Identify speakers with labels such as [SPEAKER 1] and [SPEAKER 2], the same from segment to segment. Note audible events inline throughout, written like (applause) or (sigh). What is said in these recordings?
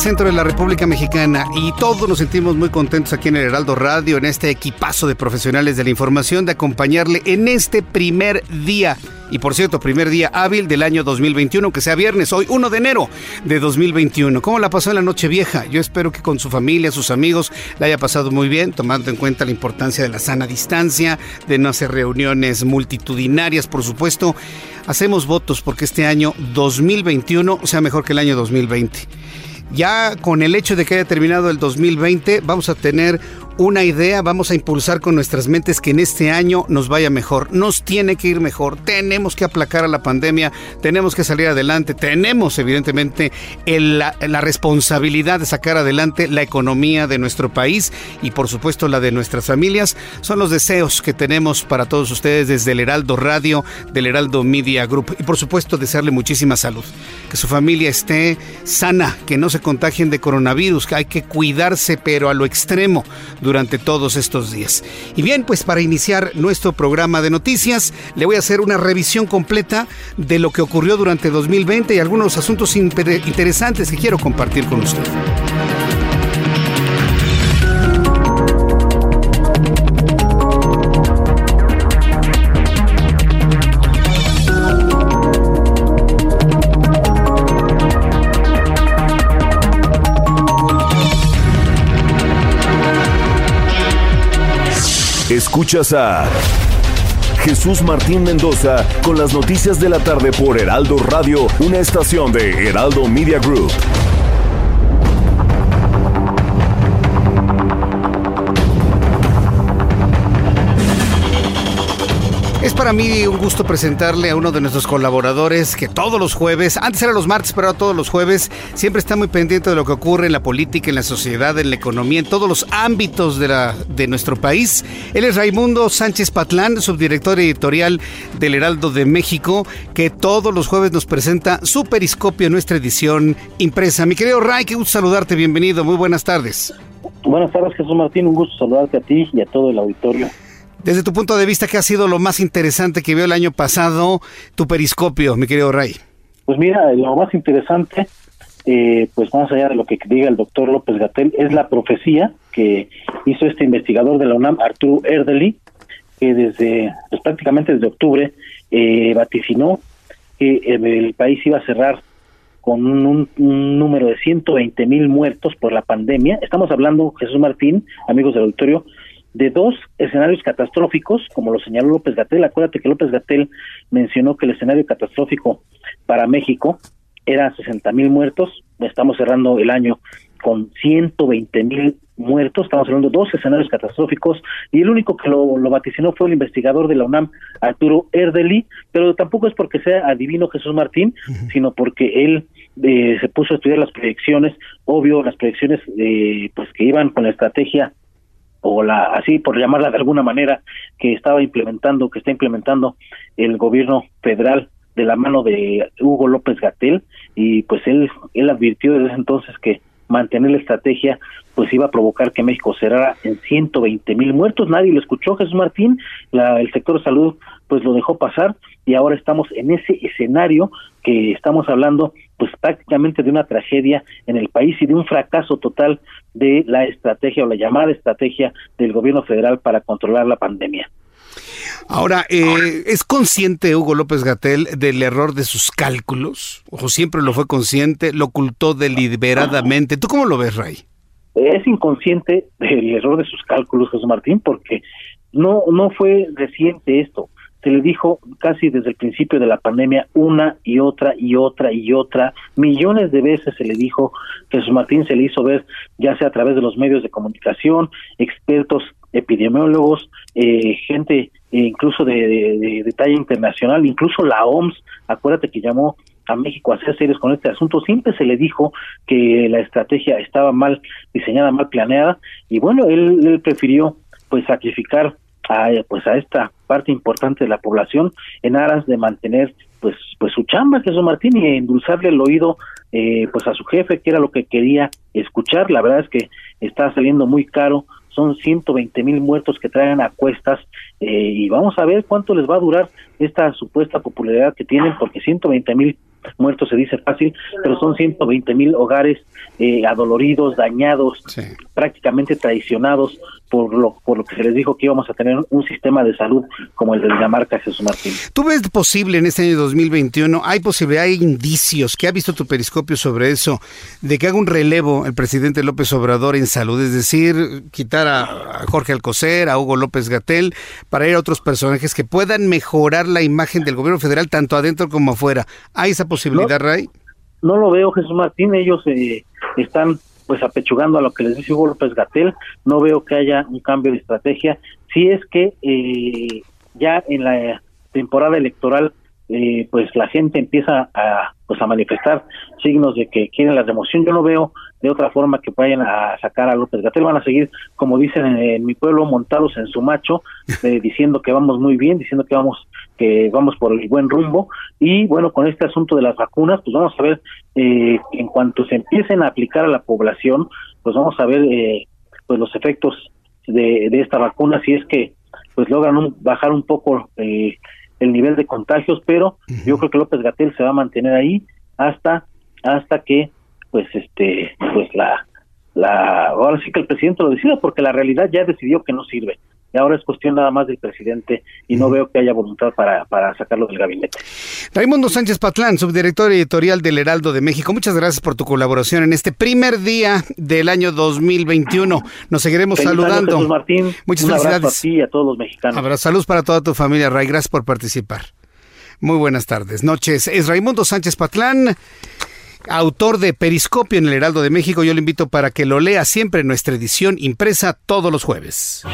[SPEAKER 1] Centro de la República Mexicana. Y todos nos sentimos muy contentos aquí en el Heraldo Radio, en este equipazo de profesionales de la información, de acompañarle en este primer día. Y por cierto, primer día hábil del año 2021, que sea viernes, hoy 1 de enero de 2021. ¿Cómo la pasó en la noche vieja? Yo espero que con su familia, sus amigos, la haya pasado muy bien, tomando en cuenta la importancia de la sana distancia, de no hacer reuniones multitudinarias, por supuesto hacemos votos porque este año 2021 sea mejor que el año 2020. Ya con el hecho de que haya terminado el 2020, vamos a tener una idea, vamos a impulsar con nuestras mentes que en este año nos vaya mejor. Nos tiene que ir mejor. Tenemos que aplacar a la pandemia, tenemos que salir adelante, tenemos evidentemente la, responsabilidad de sacar adelante la economía de nuestro país y por supuesto la de nuestras familias. Son los deseos que tenemos para todos ustedes desde el Heraldo Radio, del Heraldo Media Group y por supuesto desearle muchísima salud. Que su familia esté sana, que no se contagien de coronavirus, que hay que cuidarse pero a lo extremo todos estos días. Y bien, pues para iniciar nuestro programa de noticias, le voy a hacer una revisión completa de lo que ocurrió durante 2020 y algunos asuntos interesantes que quiero compartir con usted.
[SPEAKER 2] Escuchas a Jesús Martín Mendoza con las noticias de la tarde por Heraldo Radio, una estación de Heraldo Media Group.
[SPEAKER 1] Es para mí un gusto presentarle a uno de nuestros colaboradores que todos los jueves, antes era los martes, pero ahora todos los jueves, siempre está muy pendiente de lo que ocurre en la política, en la sociedad, en la economía, en todos los ámbitos de, la, de nuestro país. Él es Raimundo Sánchez Patlán, subdirector editorial del Heraldo de México, que todos los jueves nos presenta su periscopio en nuestra edición impresa. Mi querido Ray, qué gusto saludarte, bienvenido, muy buenas tardes.
[SPEAKER 3] Buenas tardes, Jesús Martín, un gusto saludarte a ti y a todo el auditorio.
[SPEAKER 1] Desde tu punto de vista, ¿qué ha sido lo más interesante que vio el año pasado tu periscopio, mi querido Ray?
[SPEAKER 3] Pues mira, lo más interesante, eh, pues más allá de lo que diga el doctor López Gatel, es la profecía que hizo este investigador de la UNAM, Arturo Erdely, que desde, pues prácticamente desde octubre, eh, vaticinó que el país iba a cerrar con un, un, número de 120 mil muertos por la pandemia. Estamos hablando, Jesús Martín, amigos del auditorio, de dos escenarios catastróficos, como lo señaló López Gatel. Acuérdate que López Gatel mencionó que el escenario catastrófico para México era 60 mil muertos. Estamos cerrando el año con 120 mil muertos, estamos hablando de dos escenarios catastróficos, y el único que lo, lo, vaticinó fue el investigador de la UNAM, Arturo Erdeli, pero tampoco es porque sea adivino Jesús Martín, sino porque él eh, se puso a estudiar las proyecciones, obvio, las proyecciones eh, pues que iban con la estrategia o la así por llamarla de alguna manera que estaba implementando que está implementando el gobierno federal de la mano de Hugo López Gatel y pues él él advirtió desde entonces que mantener la estrategia pues iba a provocar que México cerrara en 120 mil muertos. Nadie lo escuchó, Jesús Martín. La, el sector de salud pues lo dejó pasar y ahora estamos en ese escenario que estamos hablando pues prácticamente de una tragedia en el país y de un fracaso total de la estrategia o la llamada estrategia del gobierno federal para controlar la pandemia.
[SPEAKER 1] Ahora, eh, ¿es consciente Hugo López Gatel del error de sus cálculos? ¿O siempre lo fue consciente? ¿Lo ocultó deliberadamente? ¿Tú cómo lo ves, Ray?
[SPEAKER 3] Es inconsciente del error de sus cálculos, José Martín, porque no, no fue reciente esto. Se le dijo casi desde el principio de la pandemia una y otra y otra y otra. Millones de veces se le dijo, Jesús Martín se le hizo ver, ya sea a través de los medios de comunicación, expertos epidemiólogos, eh, gente incluso de, de, talla internacional, incluso la OMS, acuérdate que llamó a México a hacer series con este asunto, siempre se le dijo que la estrategia estaba mal diseñada, mal planeada, y bueno, él, él prefirió pues sacrificar a, pues a esta parte importante de la población en aras de mantener pues pues su chamba Jesús Martín y endulzarle el oído eh, pues a su jefe que era lo que quería escuchar. La verdad es que está saliendo muy caro. Son 120 mil muertos que traen a cuestas eh, y vamos a ver cuánto les va a durar esta supuesta popularidad que tienen porque 120 mil muertos se dice fácil, pero son 120 mil hogares eh, adoloridos, dañados, prácticamente traicionados por lo, por lo que se les dijo que íbamos a tener un sistema de salud como el de Dinamarca, Jesús Martín.
[SPEAKER 1] ¿Tú ves posible en este año 2021, hay posibilidad, hay indicios, que ha visto tu periscopio sobre eso, de que haga un relevo el presidente López Obrador en salud? Es decir, quitar a Jorge Alcocer, a Hugo López Gatel, para ir a otros personajes que puedan mejorar la imagen del gobierno federal tanto adentro como afuera. ¿Hay esa posibilidad, Ray?
[SPEAKER 3] No lo veo, Jesús Martín. Ellos eh, están pues apechugando a lo que les dice Hugo López Gatel. No veo que haya un cambio de estrategia. Si es que eh, ya en la temporada electoral eh, pues la gente empieza a pues a manifestar signos de que quieren la remoción. Yo no veo de otra forma que vayan a sacar a López Gatel. Van a seguir, como dicen en, mi pueblo, montados en su macho, (laughs) eh, diciendo que vamos muy bien, diciendo que vamos que vamos por el buen rumbo. Y bueno, con este asunto de las vacunas, pues vamos a ver eh, en cuanto se empiecen a aplicar a la población, pues vamos a ver eh, pues los efectos de, de esta vacuna, si es que pues logran bajar un poco eh, el nivel de contagios, pero yo creo que López Gatel se va a mantener ahí hasta hasta que pues este pues la la ahora sí que el presidente lo decida porque la realidad ya decidió que no sirve y ahora es cuestión nada más del presidente y no veo que haya voluntad para, para sacarlo del gabinete.
[SPEAKER 1] Raimundo Sánchez Patlán, subdirector editorial del Heraldo de México, muchas gracias por tu colaboración en este primer día del año 2021. Nos seguiremos saludando.
[SPEAKER 3] Jesús Martín. Muchas Un felicidades. Abrazo a ti y a todos los mexicanos.
[SPEAKER 1] Abrazo, saludos para toda tu familia, Ray. Gracias por participar. Muy buenas tardes, noches. Es Raimundo Sánchez Patlán autor de Periscopio en el Heraldo de México. Yo le invito para que lo lea siempre en nuestra edición impresa todos los jueves.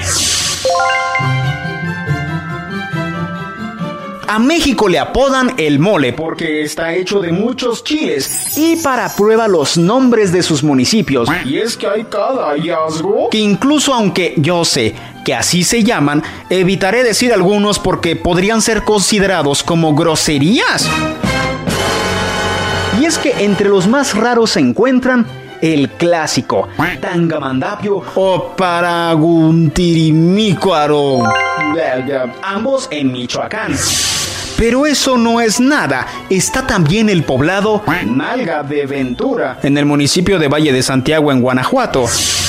[SPEAKER 4] A México le apodan el mole porque está hecho de muchos chiles y para prueba los nombres de sus municipios. Y es que hay cada hallazgo que incluso aunque yo sé que así se llaman, evitaré decir algunos porque podrían ser considerados como groserías. Y es que entre los más raros se encuentran el clásico Tangamandapio o Paraguntirimícuaro, ambos en Michoacán. Pero eso no es nada. Está también el poblado Nalga de Ventura, en el municipio de Valle de Santiago, en Guanajuato.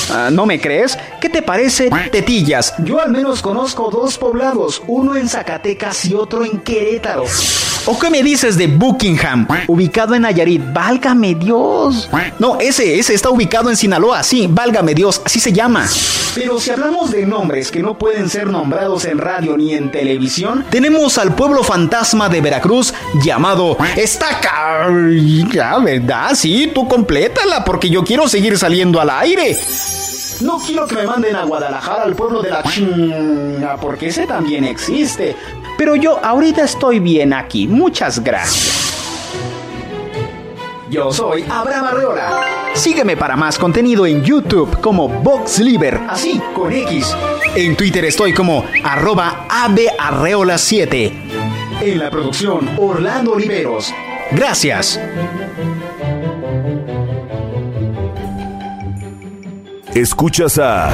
[SPEAKER 4] Ah, ¿No me crees? ¿Qué te parece Tetillas? Yo al menos conozco dos poblados, uno en Zacatecas y otro en Querétaro. ¿O qué me dices de Buckingham, ubicado en Nayarit? Válgame Dios. No, ese, ese está ubicado en Sinaloa, sí, válgame Dios, así se llama. Pero si hablamos de nombres que no pueden ser nombrados en radio ni en televisión, tenemos al pueblo fantasma de Veracruz llamado Estaca. Ya, ¿verdad? Sí, tú complétala porque yo quiero seguir saliendo al aire. No quiero que me manden a Guadalajara al pueblo de la chinga, porque ese también existe. Pero yo ahorita estoy bien aquí. Muchas gracias. Yo soy Abraham Arreola. Sígueme para más contenido en YouTube como VoxLiber, así con X. En Twitter estoy como arroba abearreola7. En la producción Orlando Oliveros. Gracias.
[SPEAKER 2] Escuchas a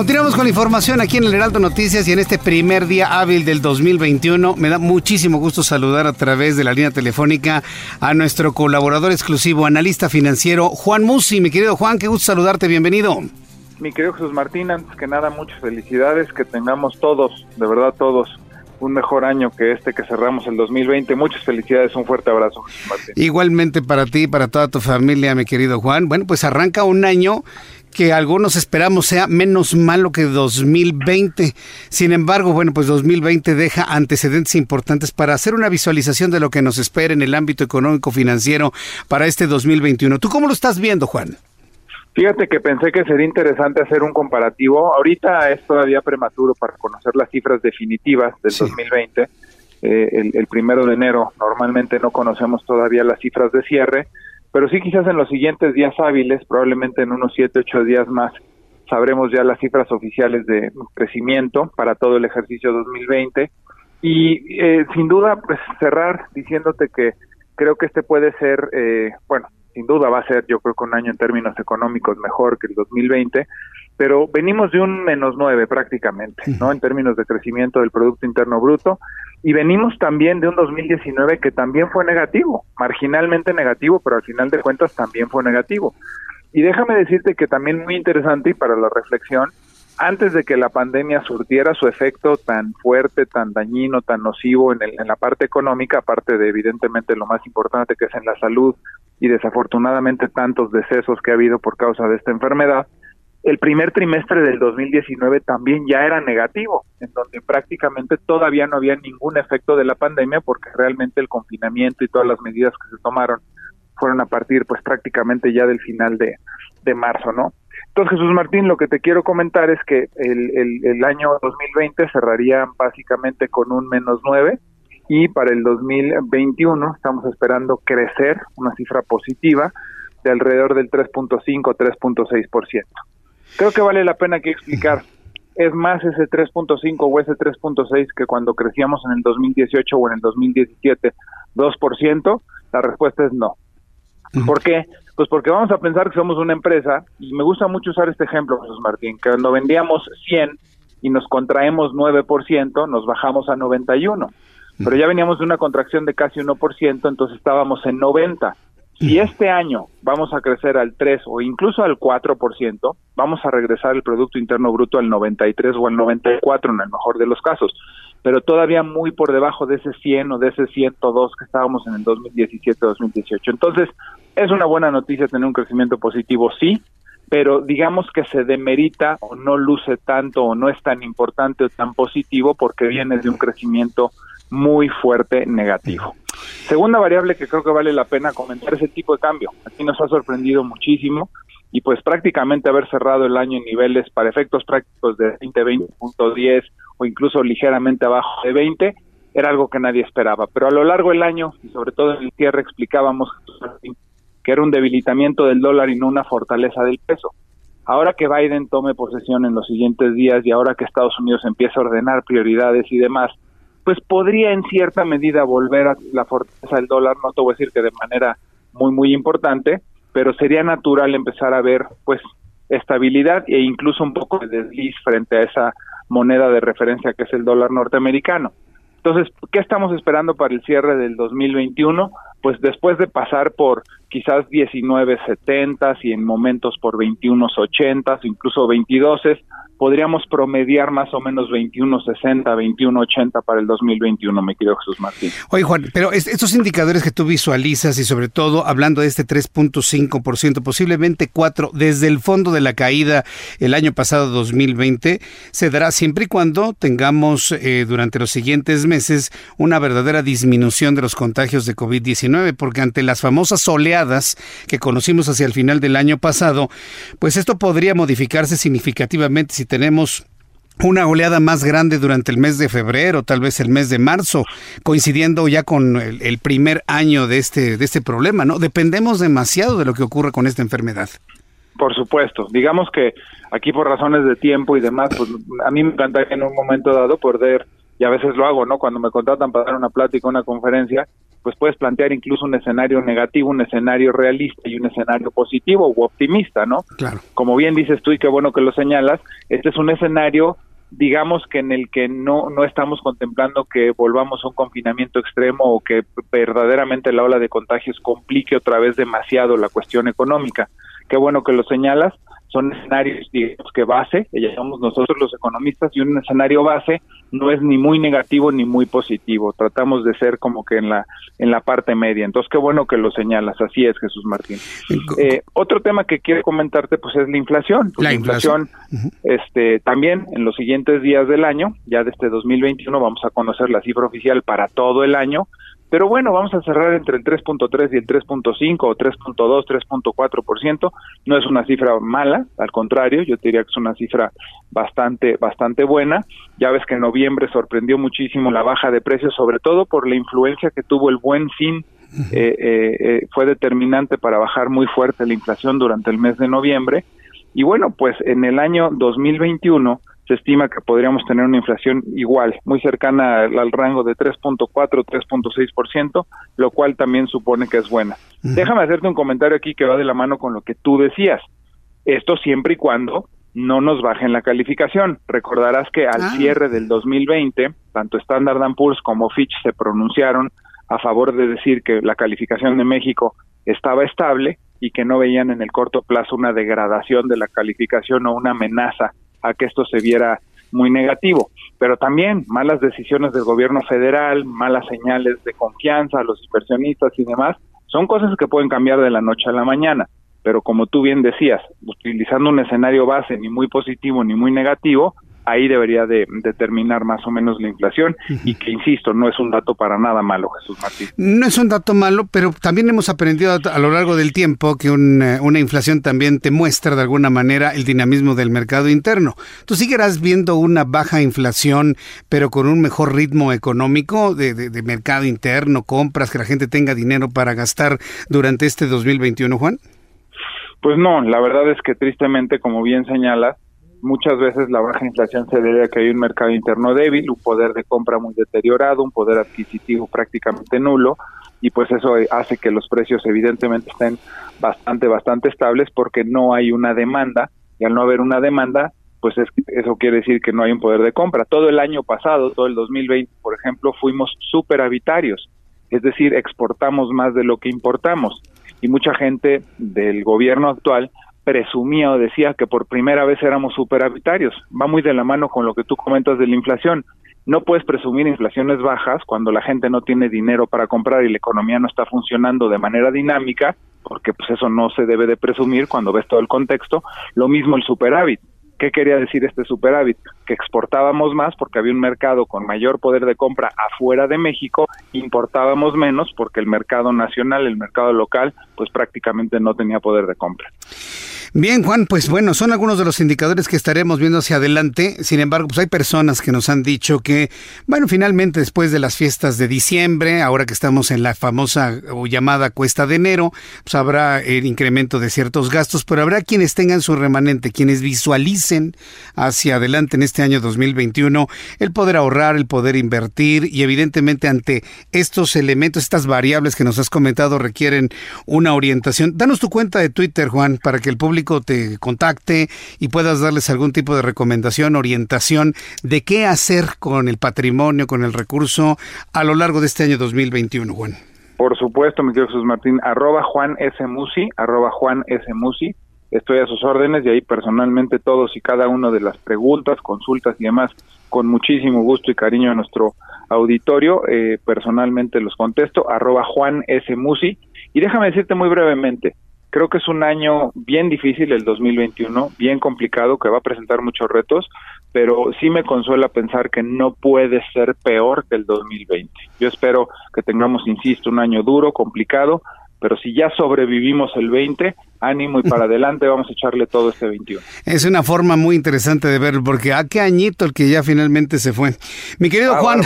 [SPEAKER 1] Continuamos con la información aquí en el Heraldo Noticias y en este primer día hábil del 2021. Me da muchísimo gusto saludar a través de la línea telefónica a nuestro colaborador exclusivo, analista financiero, Juan Musi. Mi querido Juan, qué gusto saludarte, bienvenido.
[SPEAKER 5] Mi querido Jesús Martín, antes que nada, muchas felicidades, que tengamos todos, de verdad todos, un mejor año que este que cerramos el 2020. Muchas felicidades, un fuerte abrazo, Martín.
[SPEAKER 1] Igualmente para ti para toda tu familia, mi querido Juan. Bueno, pues arranca un año que algunos esperamos sea menos malo que 2020. Sin embargo, bueno, pues 2020 deja antecedentes importantes para hacer una visualización de lo que nos espera en el ámbito económico financiero para este 2021. ¿Tú cómo lo estás viendo, Juan?
[SPEAKER 5] Fíjate que pensé que sería interesante hacer un comparativo. Ahorita es todavía prematuro para conocer las cifras definitivas del 2020. Eh, el, el primero de enero normalmente no conocemos todavía las cifras de cierre pero sí quizás en los siguientes días hábiles, probablemente en unos siete, ocho días más, sabremos ya las cifras oficiales de crecimiento para todo el ejercicio 2020 y eh, sin duda pues cerrar diciéndote que creo que este puede ser eh, bueno sin duda va a ser yo creo que un año en términos económicos mejor que el 2020 pero venimos de un menos nueve prácticamente no en términos de crecimiento del producto interno bruto y venimos también de un 2019 que también fue negativo, marginalmente negativo, pero al final de cuentas también fue negativo. Y déjame decirte que también muy interesante y para la reflexión, antes de que la pandemia surtiera su efecto tan fuerte, tan dañino, tan nocivo en, el, en la parte económica, aparte de evidentemente lo más importante que es en la salud y desafortunadamente tantos decesos que ha habido por causa de esta enfermedad, el primer trimestre del 2019 también ya era negativo, en donde prácticamente todavía no había ningún efecto de la pandemia porque realmente el confinamiento y todas las medidas que se tomaron fueron a partir pues prácticamente ya del final de, de marzo, ¿no? Entonces Jesús Martín, lo que te quiero comentar es que el, el, el año 2020 cerraría básicamente con un menos 9 y para el 2021 estamos esperando crecer una cifra positiva de alrededor del 3.5 3.6%. Creo que vale la pena que explicar. (laughs) ¿Es más ese 3.5 o ese 3.6 que cuando crecíamos en el 2018 o en el 2017 2%? La respuesta es no. ¿Por qué? Pues porque vamos a pensar que somos una empresa, y me gusta mucho usar este ejemplo, Jesús Martín, que cuando vendíamos 100 y nos contraemos 9%, nos bajamos a 91. Pero ya veníamos de una contracción de casi 1%, entonces estábamos en 90. Si este año vamos a crecer al 3 o incluso al 4%, vamos a regresar el Producto Interno Bruto al 93 o al 94 en el mejor de los casos, pero todavía muy por debajo de ese 100 o de ese 102 que estábamos en el 2017-2018. Entonces, es una buena noticia tener un crecimiento positivo, sí, pero digamos que se demerita o no luce tanto o no es tan importante o tan positivo porque viene de un crecimiento muy fuerte negativo. Segunda variable que creo que vale la pena comentar es el tipo de cambio. Aquí nos ha sorprendido muchísimo y pues prácticamente haber cerrado el año en niveles para efectos prácticos de 20, 20.10 o incluso ligeramente abajo de 20 era algo que nadie esperaba. Pero a lo largo del año y sobre todo en el cierre explicábamos que era un debilitamiento del dólar y no una fortaleza del peso. Ahora que Biden tome posesión en los siguientes días y ahora que Estados Unidos empieza a ordenar prioridades y demás, pues podría en cierta medida volver a la fortaleza del dólar, no te voy a decir que de manera muy muy importante, pero sería natural empezar a ver pues estabilidad e incluso un poco de desliz frente a esa moneda de referencia que es el dólar norteamericano. Entonces, ¿qué estamos esperando para el cierre del 2021? Pues después de pasar por quizás 19.70 y en momentos por 21.80, incluso 22, podríamos promediar más o menos 21.60, 21.80 para el 2021, me querido Jesús Martín.
[SPEAKER 1] Oye, Juan, pero estos indicadores que tú visualizas y sobre todo hablando de este 3.5%, posiblemente 4 desde el fondo de la caída el año pasado 2020, se dará siempre y cuando tengamos eh, durante los siguientes meses una verdadera disminución de los contagios de COVID-19, porque ante las famosas oleadas que conocimos hacia el final del año pasado, pues esto podría modificarse significativamente si tenemos una oleada más grande durante el mes de febrero, tal vez el mes de marzo, coincidiendo ya con el, primer año de este, de este problema, ¿no? Dependemos demasiado de lo que ocurre con esta enfermedad.
[SPEAKER 5] Por supuesto. Digamos que aquí por razones de tiempo y demás, pues a mí me encantaría en un momento dado poder, y a veces lo hago, ¿no? Cuando me contratan para dar una plática, una conferencia, pues puedes plantear incluso un escenario negativo, un escenario realista y un escenario positivo o optimista, ¿no?
[SPEAKER 1] Claro.
[SPEAKER 5] Como bien dices tú y qué bueno que lo señalas, este es un escenario digamos que en el que no no estamos contemplando que volvamos a un confinamiento extremo o que verdaderamente la ola de contagios complique otra vez demasiado la cuestión económica. Qué bueno que lo señalas, son escenarios, digamos que base, que llamamos nosotros los economistas, y un escenario base no es ni muy negativo ni muy positivo. Tratamos de ser como que en la en la parte media. Entonces, qué bueno que lo señalas. Así es, Jesús Martín. Eh, otro tema que quiero comentarte, pues, es la inflación.
[SPEAKER 1] la inflación,
[SPEAKER 5] este, también en los siguientes días del año, ya de este 2021, vamos a conocer la cifra oficial para todo el año. Pero bueno, vamos a cerrar entre el 3.3 y el 3.5 o 3.2, 3.4%. No es una cifra mala, al contrario, yo diría que es una cifra bastante bastante buena. Ya ves que en noviembre sorprendió muchísimo la baja de precios, sobre todo por la influencia que tuvo el buen fin. Eh, eh, eh, fue determinante para bajar muy fuerte la inflación durante el mes de noviembre. Y bueno, pues en el año 2021 se estima que podríamos tener una inflación igual, muy cercana al, rango de 3.4, 3.6%, lo cual también supone que es buena. Déjame hacerte un comentario aquí que va de la mano con lo que tú decías. Esto siempre y cuando no nos bajen la calificación. Recordarás que al ah. cierre del 2020, tanto Standard Poor's como Fitch se pronunciaron a favor de decir que la calificación de México estaba estable y que no veían en el corto plazo una degradación de la calificación o una amenaza a que esto se viera muy negativo. Pero también malas decisiones del gobierno federal, malas señales de confianza a los inversionistas y demás, son cosas que pueden cambiar de la noche a la mañana. Pero como tú bien decías, utilizando un escenario base ni muy positivo ni muy negativo, ahí debería de determinar más o menos la inflación y que, insisto, no es un dato para nada malo, Jesús Martín.
[SPEAKER 1] No es un dato malo, pero también hemos aprendido a, lo largo del tiempo que una inflación también te muestra de alguna manera el dinamismo del mercado interno. ¿Tú seguirás viendo una baja inflación, pero con un mejor ritmo económico de, de mercado interno, compras, que la gente tenga dinero para gastar durante este 2021, Juan?
[SPEAKER 5] Pues no, la verdad es que tristemente, como bien señalas, Muchas veces la baja inflación se debe a que hay un mercado interno débil, un poder de compra muy deteriorado, un poder adquisitivo prácticamente nulo y pues eso hace que los precios evidentemente estén bastante, bastante estables porque no hay una demanda y al no haber una demanda, pues es, eso quiere decir que no hay un poder de compra. Todo el año pasado, todo el 2020, por ejemplo, fuimos superhabitarios, es decir, exportamos más de lo que importamos y mucha gente del gobierno actual presumía o decía que por primera vez éramos superhabitarios. Va muy de la mano con lo que tú comentas de la inflación. No puedes presumir inflaciones bajas cuando la gente no tiene dinero para comprar y la economía no está funcionando de manera dinámica, porque pues eso no se debe de presumir cuando ves todo el contexto. Lo mismo el superávit. ¿Qué quería decir este superávit? Que exportábamos más porque había un mercado con mayor poder de compra afuera de México, importábamos menos porque el mercado nacional, el mercado local, pues prácticamente no tenía poder de compra.
[SPEAKER 1] Bien, Juan, pues bueno, son algunos de los indicadores que estaremos viendo hacia adelante. Sin embargo, pues hay personas que nos han dicho que, bueno, finalmente después de las fiestas de diciembre, ahora que estamos en la famosa o llamada cuesta de enero, pues habrá el incremento de ciertos gastos, pero habrá quienes tengan su remanente, quienes visualicen hacia adelante en este año 2021 el poder ahorrar, el poder invertir y evidentemente ante estos elementos, estas variables que nos has comentado requieren una orientación. Danos tu cuenta de Twitter, Juan, para que el público te contacte y puedas darles algún tipo de recomendación, orientación de qué hacer con el patrimonio, con el recurso a lo largo de este año 2021, Juan.
[SPEAKER 5] Por supuesto, mi querido Jesús Martín, arroba Juan S. Musi, arroba Juan S. Musi. Estoy a sus órdenes y ahí personalmente todos y cada uno de las preguntas, consultas y demás, con muchísimo gusto y cariño a nuestro auditorio, eh, personalmente los contesto, arroba Juan S. Musi. Y déjame decirte muy brevemente, Creo que es un año bien difícil el 2021, bien complicado, que va a presentar muchos retos, pero sí me consuela pensar que no puede ser peor que el 2020. Yo espero que tengamos, insisto, un año duro, complicado, pero si ya sobrevivimos el 20, ánimo y para (laughs) adelante vamos a echarle todo este 21.
[SPEAKER 1] Es una forma muy interesante de ver, porque a ah, qué añito el que ya finalmente se fue. Mi querido ah, Juan,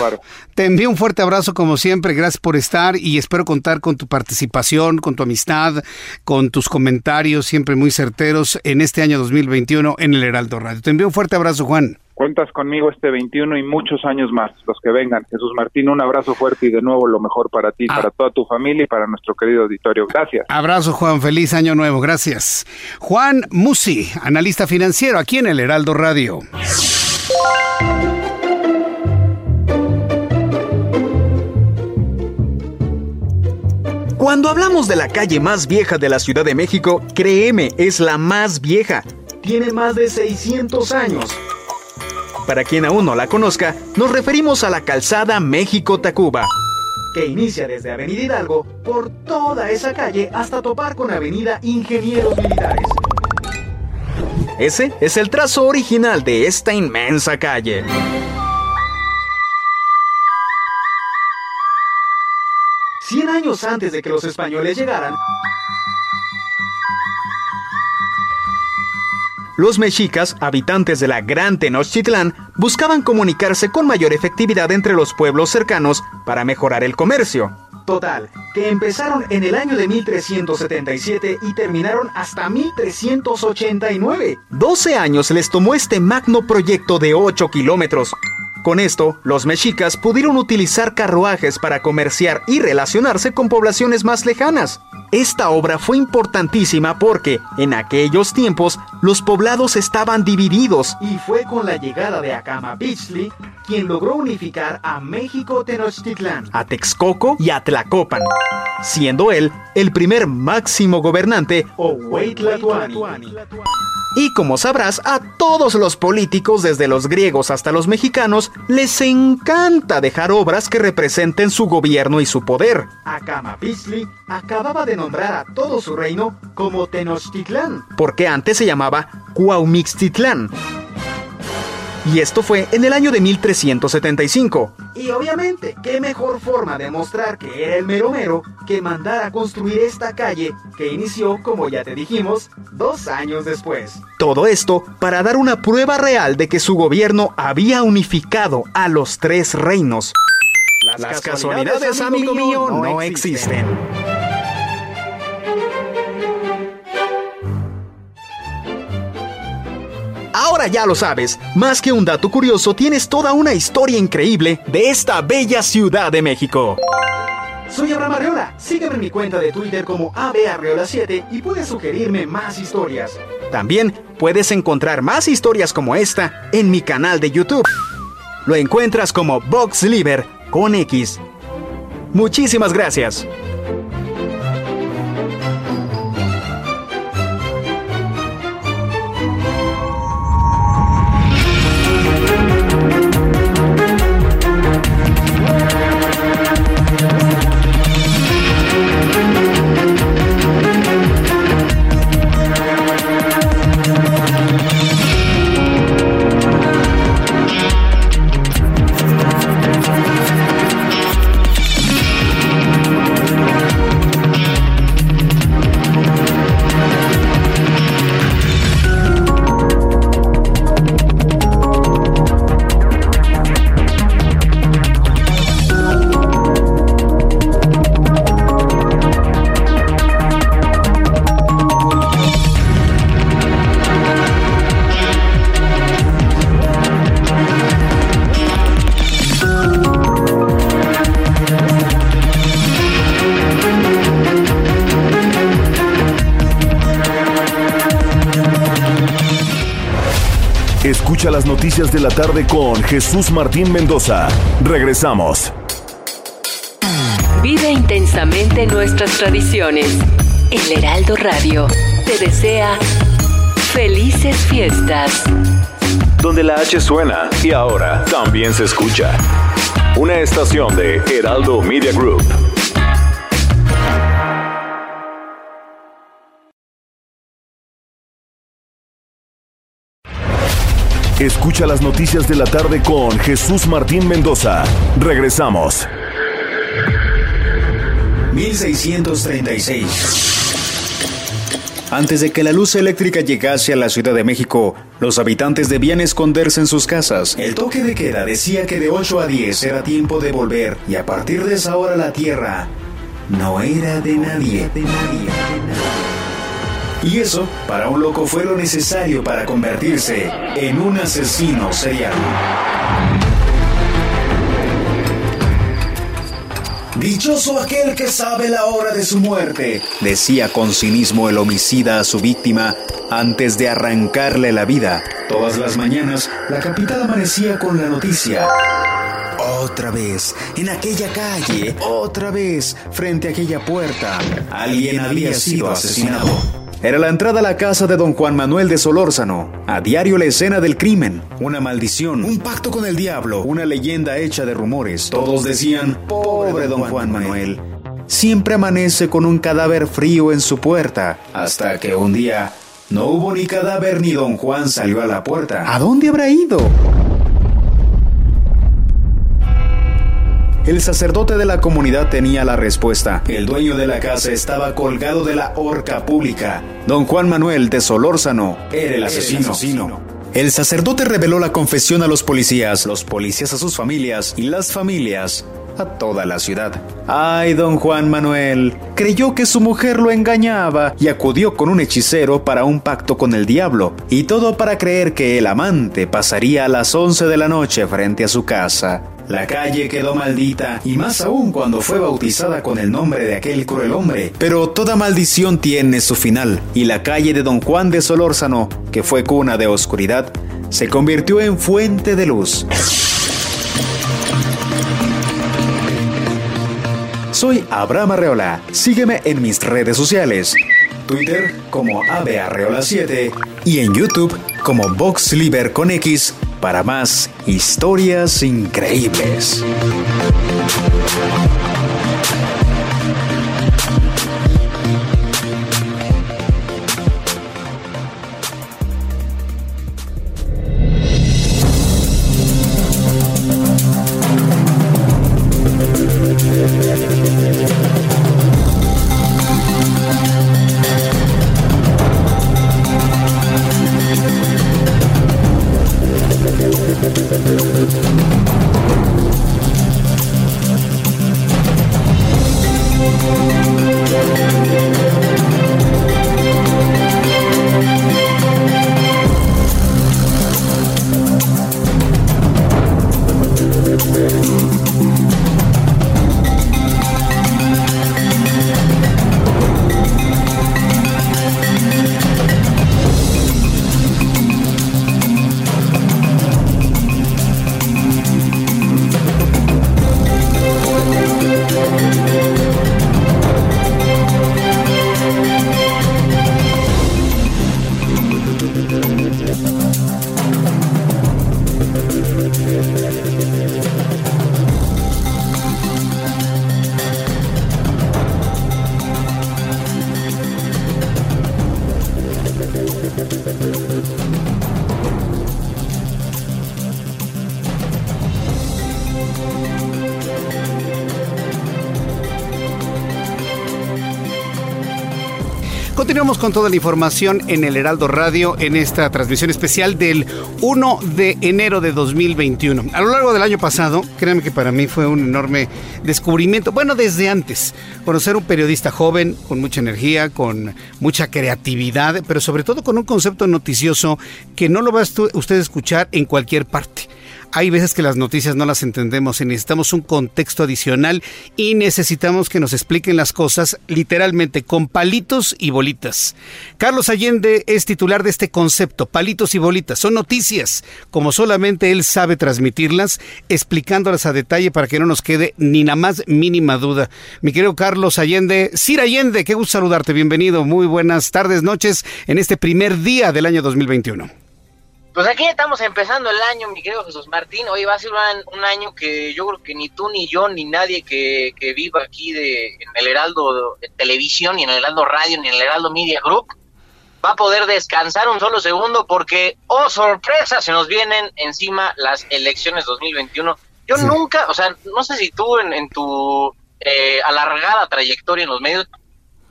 [SPEAKER 1] te envío un fuerte abrazo como siempre, gracias por estar y espero contar con tu participación, con tu amistad, con tus comentarios siempre muy certeros en este año 2021 en el Heraldo Radio. Te envío un fuerte abrazo, Juan.
[SPEAKER 5] Cuentas conmigo este 21 y muchos años más, los que vengan. Jesús Martín, un abrazo fuerte y de nuevo lo mejor para ti, ah. para toda tu familia y para nuestro querido auditorio. Gracias.
[SPEAKER 1] Abrazo, Juan. Feliz año nuevo. Gracias. Juan Musi, analista financiero aquí en el Heraldo Radio.
[SPEAKER 4] Cuando hablamos de la calle más vieja de la Ciudad de México, créeme, es la más vieja. Tiene más de 600 años para quien aún no la conozca, nos referimos a la calzada México-Tacuba, que inicia desde Avenida Hidalgo por toda esa calle hasta topar con Avenida Ingenieros Militares. Ese es el trazo original de esta inmensa calle. Cien años antes de que los españoles llegaran, Los mexicas, habitantes de la Gran Tenochtitlán, buscaban comunicarse con mayor efectividad entre los pueblos cercanos para mejorar el comercio. Total, que empezaron en el año de 1377 y terminaron hasta 1389. 12 años les tomó este magno proyecto de 8 kilómetros, con esto, los mexicas pudieron utilizar carruajes para comerciar y relacionarse con poblaciones más lejanas. Esta obra fue importantísima porque, en aquellos tiempos, los poblados estaban divididos y fue con la llegada de Acama Pichli quien logró unificar a México Tenochtitlán, a Texcoco y a Tlacopan, siendo él el primer máximo gobernante o Huaytlatuani. Y como sabrás, a todos los políticos, desde los griegos hasta los mexicanos, les encanta dejar obras que representen su gobierno y su poder. Acamapitzli acababa de nombrar a todo su reino como Tenochtitlán, porque antes se llamaba Cuaumixtitlán y esto fue en el año de 1375. Y obviamente, qué mejor forma de mostrar que era el mero mero que mandar a construir esta calle que inició, como ya te dijimos, dos años después. Todo esto para dar una prueba real de que su gobierno había unificado a los tres reinos. Las, casualidades, amigo mío, no, existen. Ahora ya lo sabes, más que un dato curioso, tienes toda una historia increíble de esta bella ciudad de México. Soy Abraham Arreola, sígueme en mi cuenta de Twitter como abarreola7 y puedes sugerirme más historias. También puedes encontrar más historias como esta en mi canal de YouTube. Lo encuentras como Box con X. Muchísimas gracias.
[SPEAKER 2] Escucha las noticias de la tarde con Jesús Martín Mendoza. Regresamos.
[SPEAKER 6] Vive intensamente nuestras tradiciones. El Heraldo Radio te desea felices fiestas.
[SPEAKER 2] Donde la H suena y ahora también se escucha. Una estación de Heraldo Media Group. Escucha las noticias de la tarde con Jesús Martín Mendoza. Regresamos.
[SPEAKER 4] 1636. Antes de que la luz eléctrica llegase a la Ciudad de México, los habitantes debían esconderse en sus casas. El toque de queda decía que de 8 a 10 era tiempo de volver y a partir de esa hora la tierra no era de nadie. De nadie, de nadie. Y eso, para un loco, fue lo necesario para convertirse en un asesino serial. Dichoso aquel que sabe la hora de su muerte, decía con cinismo el homicida a su víctima antes de arrancarle la vida. Todas las mañanas, la capital amanecía con la noticia. Otra vez, en aquella calle, otra vez, frente a aquella puerta, alguien había sido asesinado. Era la entrada a la casa de don Juan Manuel de Solórzano. A diario la escena del crimen. Una maldición, un pacto con el diablo, una leyenda hecha de rumores. Todos decían, pobre don Juan Manuel. Siempre amanece con un cadáver frío en su puerta. Hasta que un día no hubo ni cadáver ni don Juan salió a la puerta. ¿A dónde habrá ido? El sacerdote de la comunidad tenía la respuesta. El dueño de la casa estaba colgado de la horca pública. Don Juan Manuel de Solórzano era el asesino. El sacerdote reveló la confesión a los policías, los policías a sus familias y las familias a toda la ciudad. Ay, don Juan Manuel, creyó que su mujer lo engañaba y acudió con un hechicero para un pacto con el diablo, y todo para creer que el amante pasaría a las 11 de la noche frente a su casa. La calle quedó maldita, y más aún cuando fue bautizada con el nombre de aquel cruel hombre. Pero toda maldición tiene su final, y la calle de Don Juan de Solórzano, que fue cuna de oscuridad, se convirtió en fuente de luz. Soy Abraham Arreola. Sígueme en mis redes sociales. Twitter como AveArreola7 y en YouTube como VoxLiber con X para más historias increíbles.
[SPEAKER 1] Continuamos con toda la información en el Heraldo Radio en esta transmisión especial del 1 de enero de 2021. A lo largo del año pasado, créanme que para mí fue un enorme descubrimiento, bueno, desde antes, conocer un periodista joven, con mucha energía, con mucha creatividad, pero sobre todo con un concepto noticioso que no lo va a usted escuchar en cualquier parte hay veces que las noticias no las entendemos y necesitamos un contexto adicional y necesitamos que nos expliquen las cosas literalmente con palitos y bolitas. Carlos Allende es titular de este concepto, palitos y bolitas. Son noticias, como solamente él sabe transmitirlas, explicándolas a detalle para que no nos quede ni la más mínima duda. Mi querido Carlos Allende, Sir Allende, qué gusto saludarte, bienvenido, muy buenas tardes, noches en este primer día del año 2021.
[SPEAKER 7] Pues aquí estamos empezando el año, mi querido Jesús Martín. Hoy va a ser un, año que yo creo que ni tú, ni yo, ni nadie que, viva aquí de, en el Heraldo de Televisión, ni en el Heraldo Radio, ni en el Heraldo Media Group, va a poder descansar un solo segundo porque, oh sorpresa, se nos vienen encima las elecciones 2021. Yo nunca, o sea, no sé si tú en, tu eh, alargada trayectoria en los medios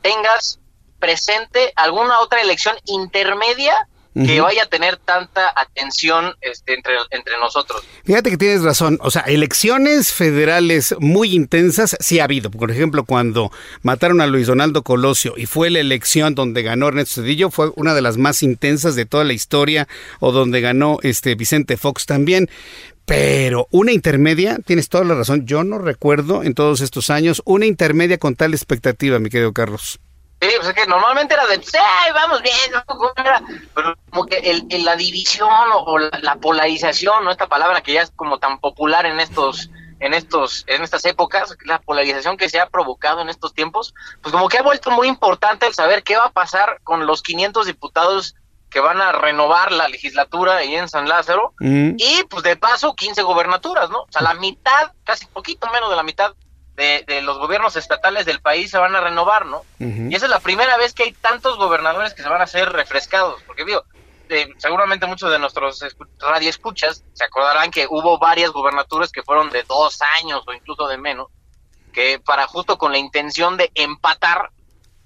[SPEAKER 7] tengas presente alguna otra elección intermedia que vaya a tener tanta atención este, entre, entre nosotros.
[SPEAKER 1] Fíjate que tienes razón, o sea, elecciones federales muy intensas sí ha habido. Por ejemplo, cuando mataron a Luis Donaldo Colosio y fue la elección donde ganó Ernesto Cedillo, fue una de las más intensas de toda la historia, o donde ganó este Vicente Fox también. Pero una intermedia, tienes toda la razón, yo no recuerdo en todos estos años una intermedia con tal expectativa, mi querido Carlos.
[SPEAKER 7] Sí, pues es que normalmente era de, sí, vamos bien, pero como que el, la división o, la, polarización, ¿no? Esta palabra que ya es como tan popular en estos en estos en estas épocas, la polarización que se ha provocado en estos tiempos, pues como que ha vuelto muy importante el saber qué va a pasar con los 500 diputados que van a renovar la legislatura ahí en San Lázaro mm. y pues de paso 15 gobernaturas, ¿no? O sea, la mitad, casi poquito menos de la mitad de, los gobiernos estatales del país se van a renovar, ¿no? Y esa es la primera vez que hay tantos gobernadores que se van a ser refrescados, porque digo, seguramente muchos de nuestros radioescuchas se acordarán que hubo varias gobernaturas que fueron de dos años o incluso de menos, que para justo con la intención de empatar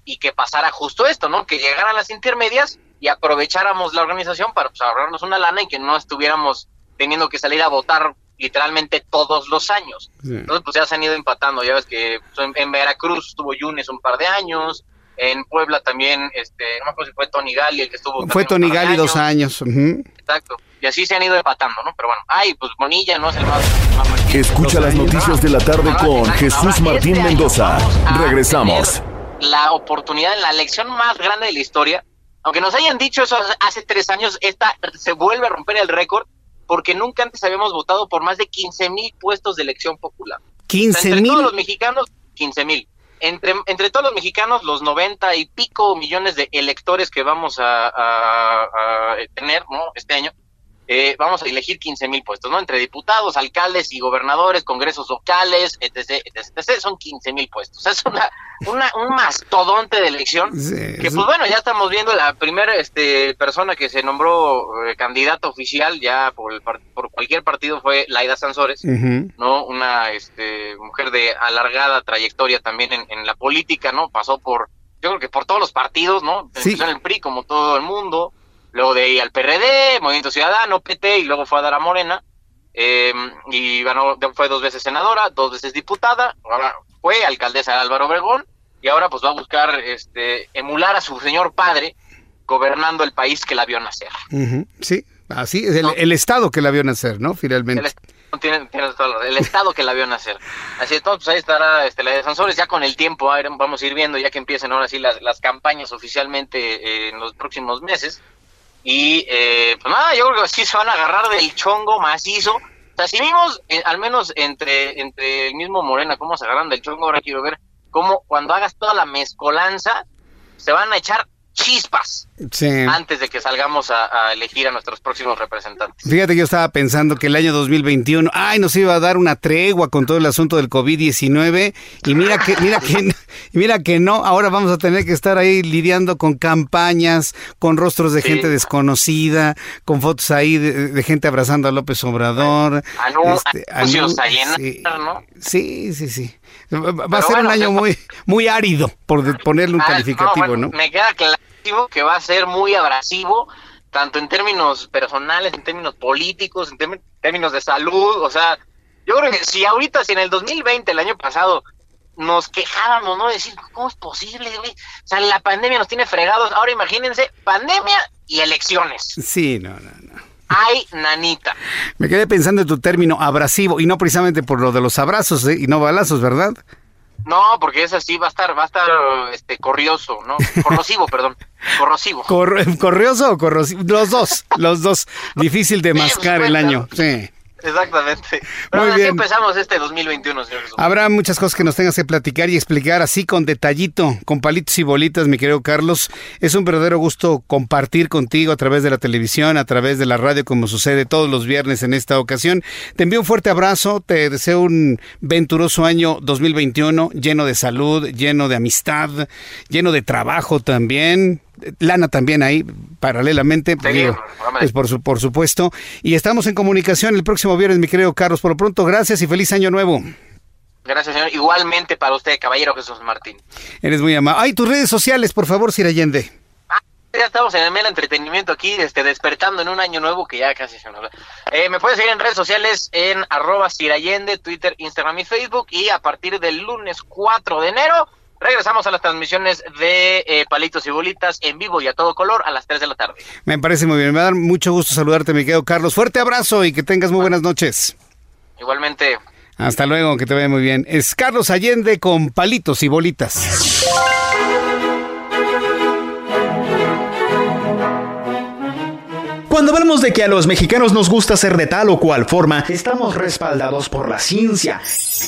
[SPEAKER 7] y que pasara justo esto, ¿no? Que llegaran las intermedias y aprovecháramos la organización para pues, ahorrarnos una lana y que no estuviéramos teniendo que salir a votar literalmente todos los años. Entonces, pues ya se han ido empatando. Ya ves que pues, en, Veracruz estuvo Yunes un par de años. En Puebla también, este, no me acuerdo si fue Tony Gali el que estuvo.
[SPEAKER 1] Fue Tony Gali dos años.
[SPEAKER 7] Exacto. Y así se han ido empatando, ¿no? Pero bueno, ay, pues Bonilla no es el más.
[SPEAKER 2] Escucha las noticias de la tarde con Jesús Martín este Mendoza. Regresamos.
[SPEAKER 7] La oportunidad la elección más grande de la historia. Aunque nos hayan dicho eso hace tres años, esta se vuelve a romper el récord porque nunca antes habíamos votado por más de 15 mil puestos de elección popular.
[SPEAKER 1] 15 mil.
[SPEAKER 7] Entre todos los mexicanos, 15 mil. Entre, entre todos los mexicanos, los 90 y pico millones de electores que vamos a, a tener ¿no? este año, eh, vamos a elegir 15 mil puestos, ¿no? Entre diputados, alcaldes y gobernadores, congresos locales, etc., etc., son 15 mil puestos. Es una, una, un mastodonte de elección que, pues bueno, ya estamos viendo la primera este, persona que se nombró eh, candidato oficial ya por, por cualquier partido fue Laida Sansores, ¿no? Una este, mujer de alargada trayectoria también en, en, la política, ¿no? Pasó por, yo creo que por todos los partidos, ¿no? Empezó en el PRI como todo el mundo, luego de ahí al PRD, Movimiento Ciudadano, PT, y luego fue a dar a Morena, eh, y ganó, fue dos veces senadora, dos veces diputada, ahora fue alcaldesa de Álvaro Obregón, y ahora pues va a buscar este emular a su señor padre gobernando el país que la vio nacer.
[SPEAKER 1] Sí, así es el, estado que la vio nacer, ¿no? Finalmente.
[SPEAKER 7] El, el estado que la vio nacer. Así es, pues ahí estará este, la de Sansores, ya con el tiempo, vamos a ir viendo, ya que empiecen ahora sí las, las campañas oficialmente eh, en los próximos meses, y eh, pues nada, yo creo que sí se van a agarrar del chongo macizo. O sea, si vimos, eh, al menos entre, entre el mismo Morena, cómo se agarran del chongo, ahora quiero ver cómo cuando hagas toda la mezcolanza, se van a echar chispas antes de que salgamos a, elegir a nuestros próximos representantes.
[SPEAKER 1] Fíjate que yo estaba pensando que el año 2021, ay, nos iba a dar una tregua con todo el asunto del COVID-19 y mira que mira que (laughs) mira que no, ahora vamos a tener que estar ahí lidiando con campañas, con rostros de gente desconocida, con fotos ahí de, gente abrazando a López Obrador.
[SPEAKER 7] este, ¿no?
[SPEAKER 1] Sí, sí, sí. Va a ser un año muy muy árido por ponerle un ah, calificativo, ¿no?
[SPEAKER 7] Me queda claro que va a ser muy abrasivo, tanto en términos personales, en términos políticos, en términos de salud, o sea, yo creo que si ahorita, si en el 2020, el año pasado, nos quejábamos, ¿no? Decir, ¿cómo es posible, O sea, la pandemia nos tiene fregados. Ahora imagínense, pandemia y elecciones.
[SPEAKER 1] Sí, no, no, no.
[SPEAKER 7] Ay, nanita.
[SPEAKER 1] Me quedé pensando en tu término abrasivo y no precisamente por lo de los abrazos ¿eh? y no balazos, ¿verdad?
[SPEAKER 7] No, porque es así, va a estar, va a estar, este, corrioso, ¿no? Corrosivo, (laughs) perdón. Corrosivo.
[SPEAKER 1] ¿Corrioso o corrosivo? Los dos, los dos. (laughs) Difícil de mascar el año. Sí.
[SPEAKER 7] Exactamente. Pero Muy así empezamos este 2021, señor
[SPEAKER 1] Habrá muchas cosas que nos tengas que platicar y explicar así con detallito, con palitos y bolitas, mi querido Carlos. Es un verdadero gusto compartir contigo a través de la televisión, a través de la radio, como sucede todos los viernes en esta ocasión. Te envío un fuerte abrazo, te deseo un venturoso año 2021 lleno de salud, lleno de amistad, lleno de trabajo también lana también ahí, paralelamente, pues por, su, por supuesto. Y estamos en comunicación el próximo viernes, mi querido Carlos. Por lo pronto, gracias y feliz año nuevo.
[SPEAKER 7] Gracias, señor. Igualmente para usted, caballero Jesús Martín.
[SPEAKER 1] Eres muy amable. Ay, tus redes sociales, por favor, Sir Allende.
[SPEAKER 7] Ah, ya estamos en el mero entretenimiento aquí, este, despertando en un año nuevo que ya casi se nos va. Eh, me puedes seguir en redes sociales en arroba Twitter, Instagram y Facebook. Y a partir del lunes 4 de enero Regresamos a las transmisiones de eh, Palitos y Bolitas en vivo y a todo color a las 3 de la tarde.
[SPEAKER 1] Me parece muy bien. Me va a dar mucho gusto saludarte, mi querido Carlos. Fuerte abrazo y que tengas muy buenas noches.
[SPEAKER 7] Igualmente.
[SPEAKER 1] Hasta luego, que te vaya muy bien. Es Carlos Allende con Palitos y Bolitas.
[SPEAKER 4] Cuando hablamos de que a los mexicanos nos gusta ser de tal o cual forma, estamos respaldados por la ciencia.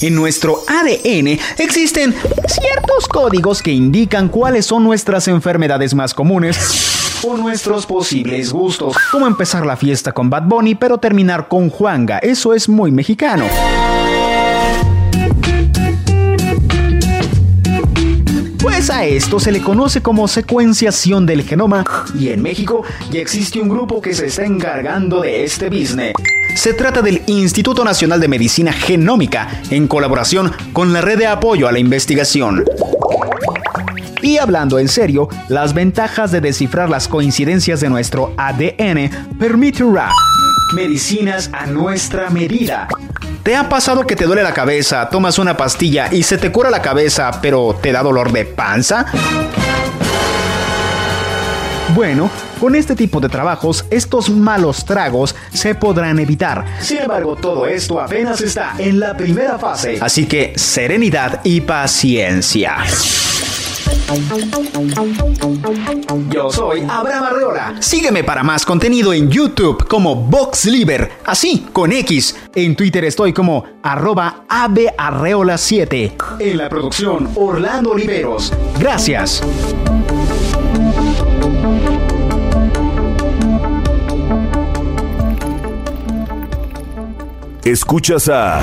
[SPEAKER 4] En nuestro ADN existen ciertos códigos que indican cuáles son nuestras enfermedades más comunes o nuestros posibles gustos, como empezar la fiesta con Bad Bunny pero terminar con Juanga, eso es muy mexicano. Pues a esto se le conoce como secuenciación del genoma y en México ya existe un grupo que se está encargando de este business. Se trata del Instituto Nacional de Medicina Genómica en colaboración con la Red de Apoyo a la Investigación. Y hablando en serio, las ventajas de descifrar las coincidencias de nuestro ADN permitirá medicinas a nuestra medida ¿Te ha pasado que te duele la cabeza, tomas una pastilla y se te cura la cabeza, pero te da dolor de panza? Bueno, con este tipo de trabajos, estos malos tragos se podrán evitar. Sin embargo, todo esto apenas está en la primera fase. Así que serenidad y paciencia. Yo soy Abraham Arreola. Sígueme para más contenido en YouTube como VoxLiber, así con X. En Twitter estoy como arroba avearreola7. En la producción Orlando Oliveros. Gracias.
[SPEAKER 2] Escuchas a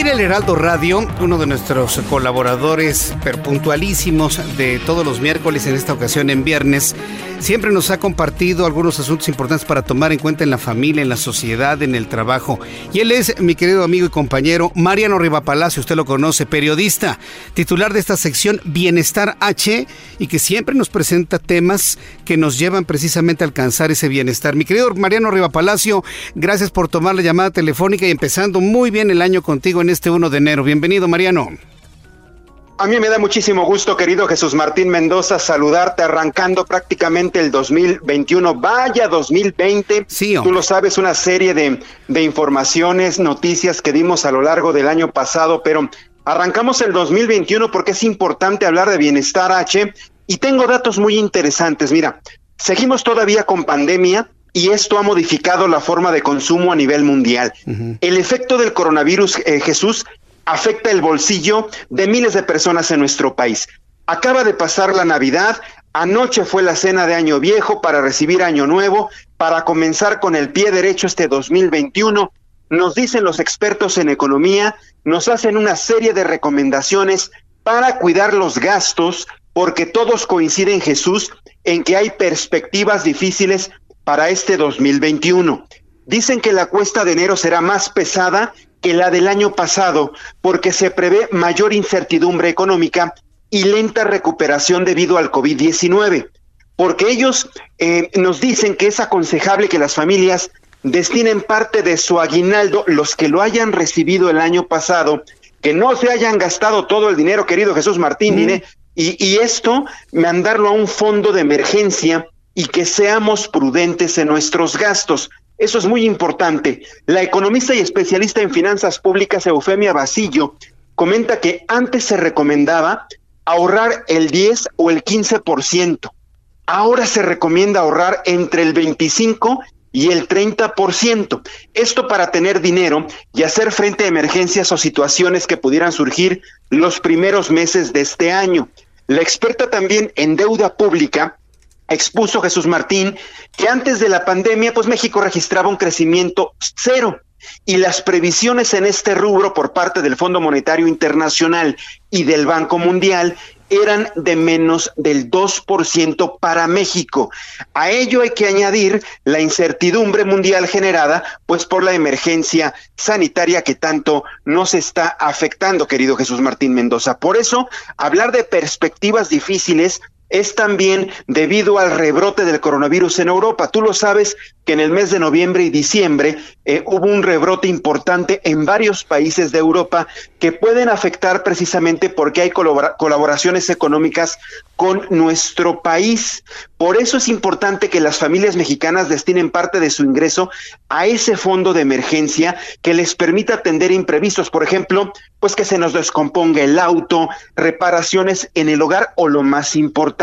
[SPEAKER 1] El Heraldo Radio, uno de nuestros colaboradores pero puntualísimos de todos los miércoles, en esta ocasión en viernes, siempre nos ha compartido algunos asuntos importantes para tomar en cuenta en la familia, en la sociedad, en el trabajo. Y él es mi querido amigo y compañero Mariano Palacio, usted lo conoce, periodista, titular de esta sección Bienestar H y que siempre nos presenta temas que nos llevan precisamente a alcanzar ese bienestar. Mi querido Mariano Palacio, gracias por tomar la llamada telefónica y empezando muy bien el año contigo en este 1 este de enero. Bienvenido, Mariano.
[SPEAKER 8] A mí me da muchísimo gusto, querido Jesús Martín Mendoza, saludarte arrancando prácticamente el 2021. Vaya 2020.
[SPEAKER 1] Sí,
[SPEAKER 8] Tú lo sabes, una serie de, de informaciones, noticias que dimos a lo largo del año pasado, pero arrancamos el 2021 porque es importante hablar de bienestar H y tengo datos muy interesantes. Mira, seguimos todavía con pandemia y esto ha modificado la forma de consumo a nivel mundial. El efecto del coronavirus, eh, Jesús, afecta el bolsillo de miles de personas en nuestro país. Acaba de pasar la Navidad, anoche fue la cena de Año Viejo para recibir Año Nuevo, para comenzar con el pie derecho este 2021. Nos dicen los expertos en economía, nos hacen una serie de recomendaciones para cuidar los gastos, porque todos coinciden, Jesús, en que hay perspectivas difíciles para este 2021. Dicen que la cuesta de enero será más pesada que la del año pasado porque se prevé mayor incertidumbre económica y lenta recuperación debido al COVID-19. Porque ellos eh, nos dicen que es aconsejable que las familias destinen parte de su aguinaldo, los que lo hayan recibido el año pasado, que no se hayan gastado todo el dinero, querido Jesús Martín, y, y esto, mandarlo a un fondo de emergencia y que seamos prudentes en nuestros gastos. Eso es muy importante. La economista y especialista en finanzas públicas Eufemia Basillo comenta que antes se recomendaba ahorrar el 10 o el 15%. Ahora se recomienda ahorrar entre el 25 y el 30%. Esto para tener dinero y hacer frente a emergencias o situaciones que pudieran surgir los primeros meses de este año. La experta también en deuda pública expuso Jesús Martín que antes de la pandemia, pues México registraba un crecimiento cero y las previsiones en este rubro por parte del Fondo Monetario Internacional y del Banco Mundial eran de menos del 2% para México. A ello hay que añadir la incertidumbre mundial generada pues por la emergencia sanitaria que tanto nos está afectando, querido Jesús Martín Mendoza. Por eso, hablar de perspectivas difíciles es también debido al rebrote del coronavirus en Europa. Tú lo sabes que en el mes de noviembre y diciembre eh, hubo un rebrote importante en varios países de Europa que pueden afectar precisamente porque hay colaboraciones económicas con nuestro país. Por eso es importante que las familias mexicanas destinen parte de su ingreso a ese fondo de emergencia que les permita atender imprevistos, por ejemplo, pues que se nos descomponga el auto, reparaciones en el hogar o lo más importante,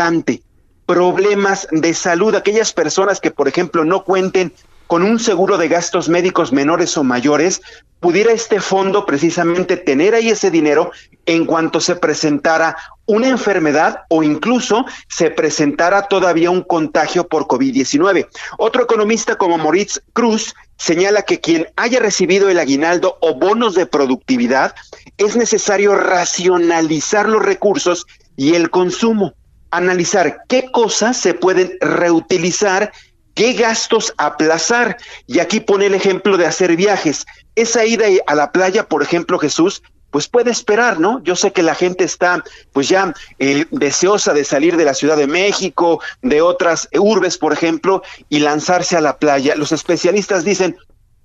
[SPEAKER 8] problemas de salud, aquellas personas que, por ejemplo, no cuenten con un seguro de gastos médicos menores o mayores, pudiera este fondo precisamente tener ahí ese dinero en cuanto se presentara una enfermedad o incluso se presentara todavía un contagio por COVID-19. Otro economista como Moritz Cruz señala que quien haya recibido el aguinaldo o bonos de productividad es necesario racionalizar los recursos y el consumo, analizar qué cosas se pueden reutilizar, qué gastos aplazar. Y aquí pone el ejemplo de hacer viajes. Esa ida a la playa, por ejemplo, Jesús, pues puede esperar, ¿no? Yo sé que la gente está pues ya eh, deseosa de salir de la Ciudad de México, de otras urbes, por ejemplo, y lanzarse a la playa. Los especialistas dicen,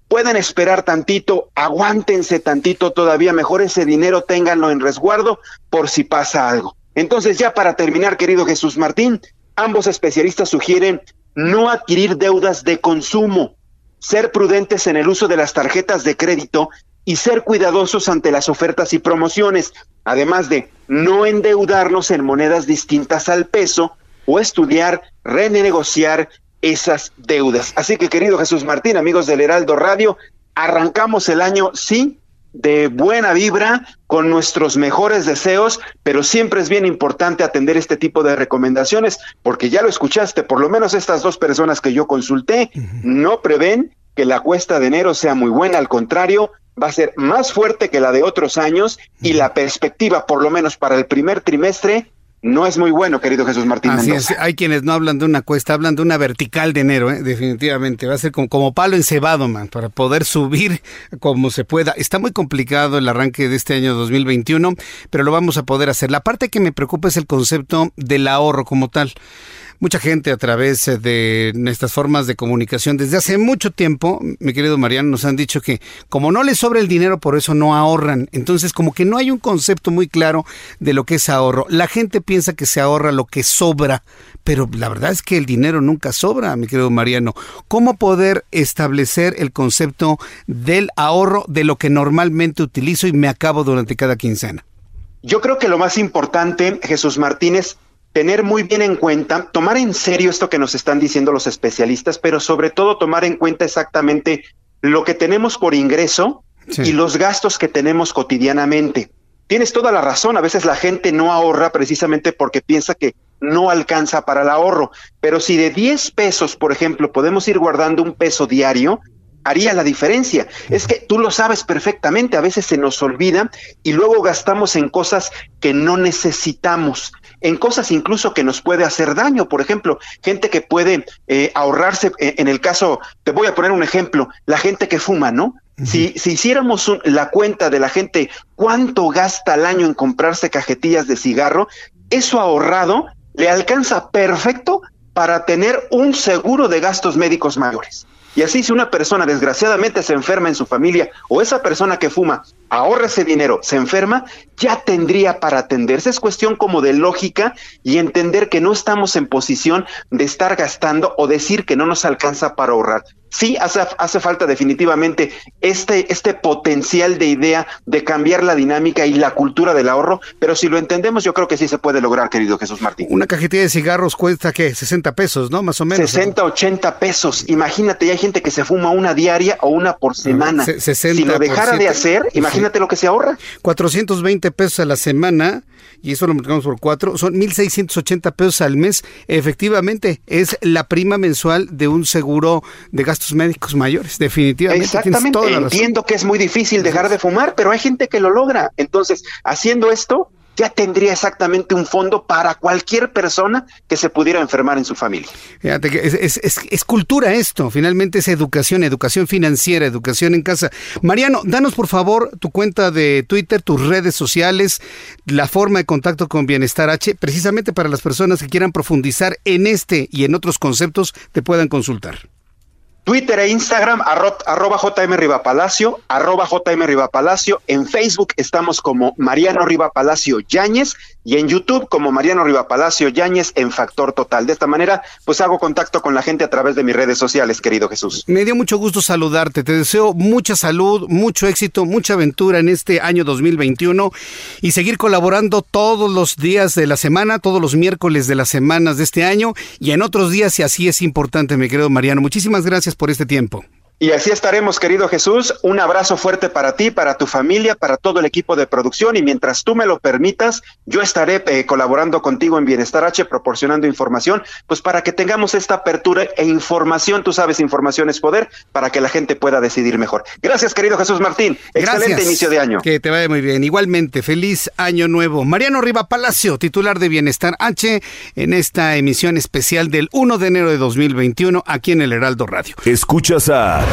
[SPEAKER 8] pueden esperar tantito, aguántense tantito todavía, mejor ese dinero ténganlo en resguardo por si pasa algo. Entonces, ya para terminar, querido Jesús Martín, ambos especialistas sugieren no adquirir deudas de consumo, ser prudentes en el uso de las tarjetas de crédito y ser cuidadosos ante las ofertas y promociones, además de no endeudarnos en monedas distintas al peso o estudiar renegociar esas deudas. Así que querido Jesús Martín, amigos del Heraldo Radio, arrancamos el año, sí, de buena vibra, con nuestros mejores deseos, pero siempre es bien importante atender este tipo de recomendaciones, porque ya lo escuchaste, por lo menos estas dos personas que yo consulté no prevén que la cuesta de enero sea muy buena, al contrario, va a ser más fuerte que la de otros años y la perspectiva, por lo menos para el primer trimestre, no es muy bueno, querido Jesús Martín.
[SPEAKER 1] Así es, hay quienes no hablan de una cuesta, hablan de una vertical de enero, ¿eh? definitivamente. Va a ser como, como palo encebado, man, para poder subir como se pueda. Está muy complicado el arranque de este año 2021, pero lo vamos a poder hacer. La parte que me preocupa es el concepto del ahorro como tal. Mucha gente a través eh, de estas formas de comunicación desde hace mucho tiempo, mi querido Mariano, nos han dicho que como no les sobra el dinero, por eso no ahorran. Entonces, como que no hay un concepto muy claro de lo que es ahorro. La gente piensa que se ahorra lo que sobra, pero la verdad es que el dinero nunca sobra, mi querido Mariano. ¿Cómo poder establecer el concepto del ahorro de lo que normalmente utilizo y me acabo durante cada quincena?
[SPEAKER 8] Yo creo que lo más importante, Jesús Martínez, tener muy bien en cuenta, tomar en serio esto que nos están diciendo los especialistas, pero sobre todo tomar en cuenta exactamente lo que tenemos por ingreso y los gastos que tenemos cotidianamente. Tienes toda la razón, a veces la gente no ahorra precisamente porque piensa que no alcanza para el ahorro, pero si de 10 pesos, por ejemplo, podemos ir guardando un peso diario, haría la diferencia. Es que tú lo sabes perfectamente, a veces se nos olvida y luego gastamos en cosas que no necesitamos, en cosas incluso que nos puede hacer daño. Por ejemplo, gente que puede eh, ahorrarse, eh, en el caso, te voy a poner un ejemplo, la gente que fuma, ¿no? Si, si hiciéramos la cuenta de la gente cuánto gasta al año en comprarse cajetillas de cigarro, eso ahorrado le alcanza perfecto para tener un seguro de gastos médicos mayores. Y así si una persona desgraciadamente se enferma en su familia o esa persona que fuma ahorra ese dinero, se enferma, ya tendría para atenderse. Es cuestión como de lógica y entender que no estamos en posición de estar gastando o decir que no nos alcanza para ahorrar. Sí, hace, hace falta definitivamente este, este potencial de idea de cambiar la dinámica y la cultura del ahorro, pero si lo entendemos, yo creo que sí se puede lograr, querido Jesús Martín.
[SPEAKER 1] Una cajetilla de cigarros cuesta, ¿qué? 60 pesos, ¿no? Más o menos.
[SPEAKER 8] 60, 80 pesos. Imagínate, ya hay gente que se fuma una diaria o una por semana. si lo dejara de hacer, imagínate lo que se ahorra.
[SPEAKER 1] 420 pesos a la semana y eso lo multiplicamos por cuatro, son 1.680 pesos al mes. Efectivamente, es la prima mensual de un seguro de gastos médicos mayores, definitivamente.
[SPEAKER 8] Exactamente, entiendo que es muy difícil dejar de fumar, pero hay gente que lo logra. Entonces, haciendo esto, ya tendría exactamente un fondo para cualquier persona que se pudiera enfermar en su familia.
[SPEAKER 1] Fíjate que es, cultura esto, finalmente es educación, educación financiera, educación en casa. Mariano, danos por favor tu cuenta de Twitter, tus redes sociales, la forma de contacto con Bienestar H, precisamente para las personas que quieran profundizar en este y en otros conceptos, te puedan consultar.
[SPEAKER 8] Twitter e Instagram, arroba JM Rivapalacio, arroba JM Rivapalacio. En Facebook estamos como Mariano Rivapalacio Yáñez y en YouTube como Mariano Rivapalacio Yáñez en Factor Total. De esta manera, pues hago contacto con la gente a través de mis redes sociales, querido Jesús.
[SPEAKER 1] Me dio mucho gusto saludarte. Te deseo mucha salud, mucho éxito, mucha aventura en este año 2021 y seguir colaborando todos los días de la semana, todos los miércoles de las semanas de este año y en otros días si así es importante, mi querido Mariano. Muchísimas gracias por este tiempo.
[SPEAKER 8] Y así estaremos, querido Jesús. Un abrazo fuerte para ti, para tu familia, para todo el equipo de producción. Y mientras tú me lo permitas, yo estaré eh, colaborando contigo en Bienestar H, proporcionando información, pues para que tengamos esta apertura e información. Tú sabes, información es poder, para que la gente pueda decidir mejor. Gracias, querido Jesús Martín. Excelente inicio de año.
[SPEAKER 1] Que te vaya muy bien. Igualmente, feliz año nuevo. Mariano Riva Palacio, titular de Bienestar H, en esta emisión especial del 1 de enero de 2021, aquí en el Heraldo Radio.
[SPEAKER 2] Escuchas a.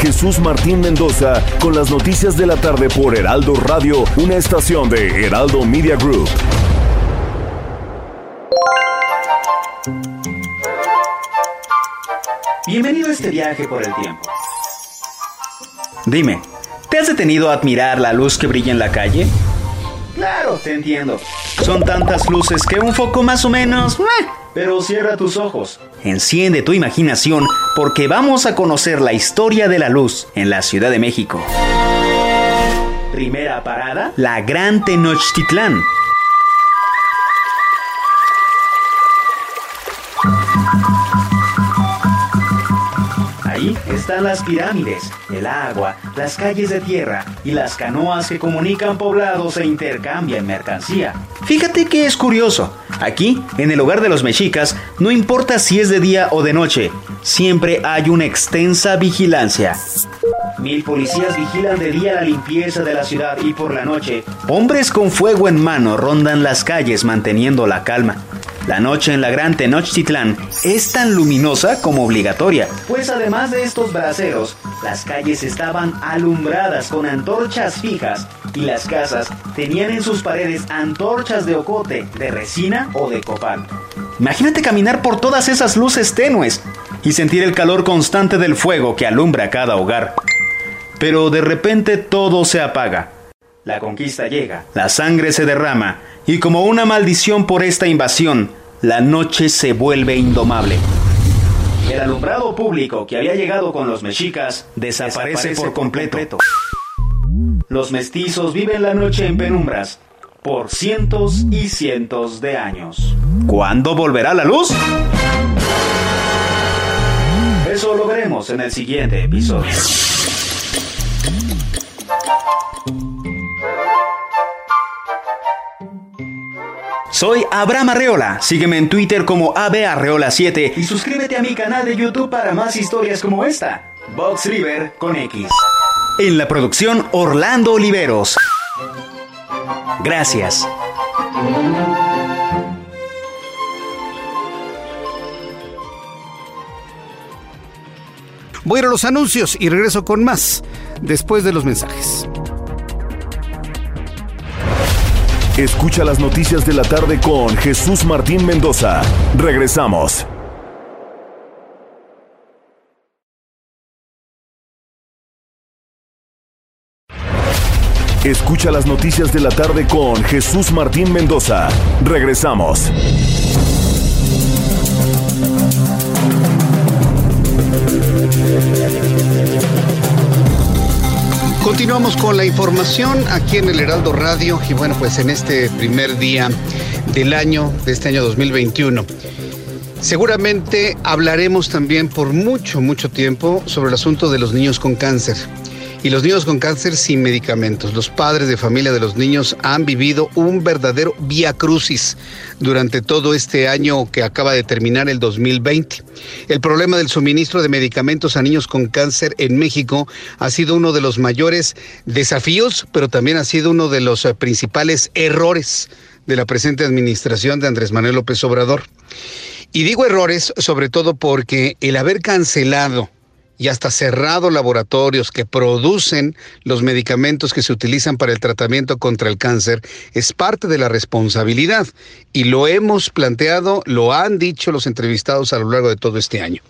[SPEAKER 2] Jesús Martín Mendoza con las noticias de la tarde por Heraldo Radio, una estación de Heraldo Media Group.
[SPEAKER 4] Bienvenido a este viaje por el tiempo. Dime, ¿te has detenido a admirar la luz que brilla en la calle? Claro, te entiendo. Son tantas luces que un foco más o menos... Pero cierra tus ojos. Enciende tu imaginación porque vamos a conocer la historia de la luz en la Ciudad de México. Primera parada, la Gran Tenochtitlán. Están las pirámides, el agua, las calles de tierra y las canoas que comunican poblados e intercambian mercancía. Fíjate que es curioso. Aquí, en el hogar de los mexicas, no importa si es de día o de noche, siempre hay una extensa vigilancia. Mil policías vigilan de día la limpieza de la ciudad y por la noche, hombres con fuego en mano rondan las calles manteniendo la calma. La noche en la Gran Tenochtitlán es tan luminosa como obligatoria, pues además de estos braseros, las calles estaban alumbradas con antorchas fijas y las casas tenían en sus paredes antorchas de ocote, de resina o de copal. Imagínate caminar por todas esas luces tenues y sentir el calor constante del fuego que alumbra cada hogar. Pero de repente todo se apaga. La conquista llega, la sangre se derrama y como una maldición por esta invasión, la noche se vuelve indomable. El alumbrado público que había llegado con los mexicas desaparece, por, completo. Los mestizos viven la noche en penumbras.
[SPEAKER 9] por cientos y cientos de años. ¿Cuándo volverá la luz? Eso lo veremos en el siguiente episodio. Soy Abraham Arreola. Sígueme en Twitter como ABArreola7 y suscríbete a mi canal de YouTube para más historias como esta. Box River con X. En la producción Orlando Oliveros. Gracias.
[SPEAKER 1] Voy a a los anuncios y regreso con más después de los mensajes.
[SPEAKER 2] Escucha las noticias de la tarde con Jesús Martín Mendoza. Regresamos. Escucha las noticias de la tarde con Jesús Martín Mendoza. Regresamos.
[SPEAKER 1] Continuamos con la información aquí en el Heraldo Radio y bueno, pues en este primer día del año, de este año 2021. Seguramente hablaremos también por mucho, mucho tiempo sobre el asunto de los niños con cáncer y los niños con cáncer sin medicamentos. Los padres de familia de los niños han vivido un verdadero via crucis durante todo este año que acaba de terminar el 2020. El problema del suministro de medicamentos a niños con cáncer en México ha sido uno de los mayores desafíos, pero también ha sido uno de los eh, principales errores de la presente administración de Andrés Manuel López Obrador. Y digo errores sobre todo porque el haber cancelado y hasta cerrado laboratorios que producen los medicamentos que se utilizan para el tratamiento contra el cáncer es parte de la responsabilidad y lo hemos planteado, lo han dicho los entrevistados a lo largo de todo este año.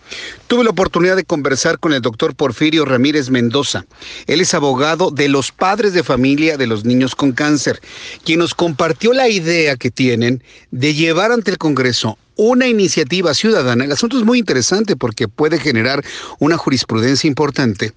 [SPEAKER 1] Tuve la oportunidad de conversar con el doctor Porfirio Ramírez Mendoza. Él es abogado de los padres de familia de los niños con cáncer, quien nos compartió la idea que tienen de llevar ante el Congreso una iniciativa ciudadana, el asunto es muy interesante porque puede generar una jurisprudencia importante,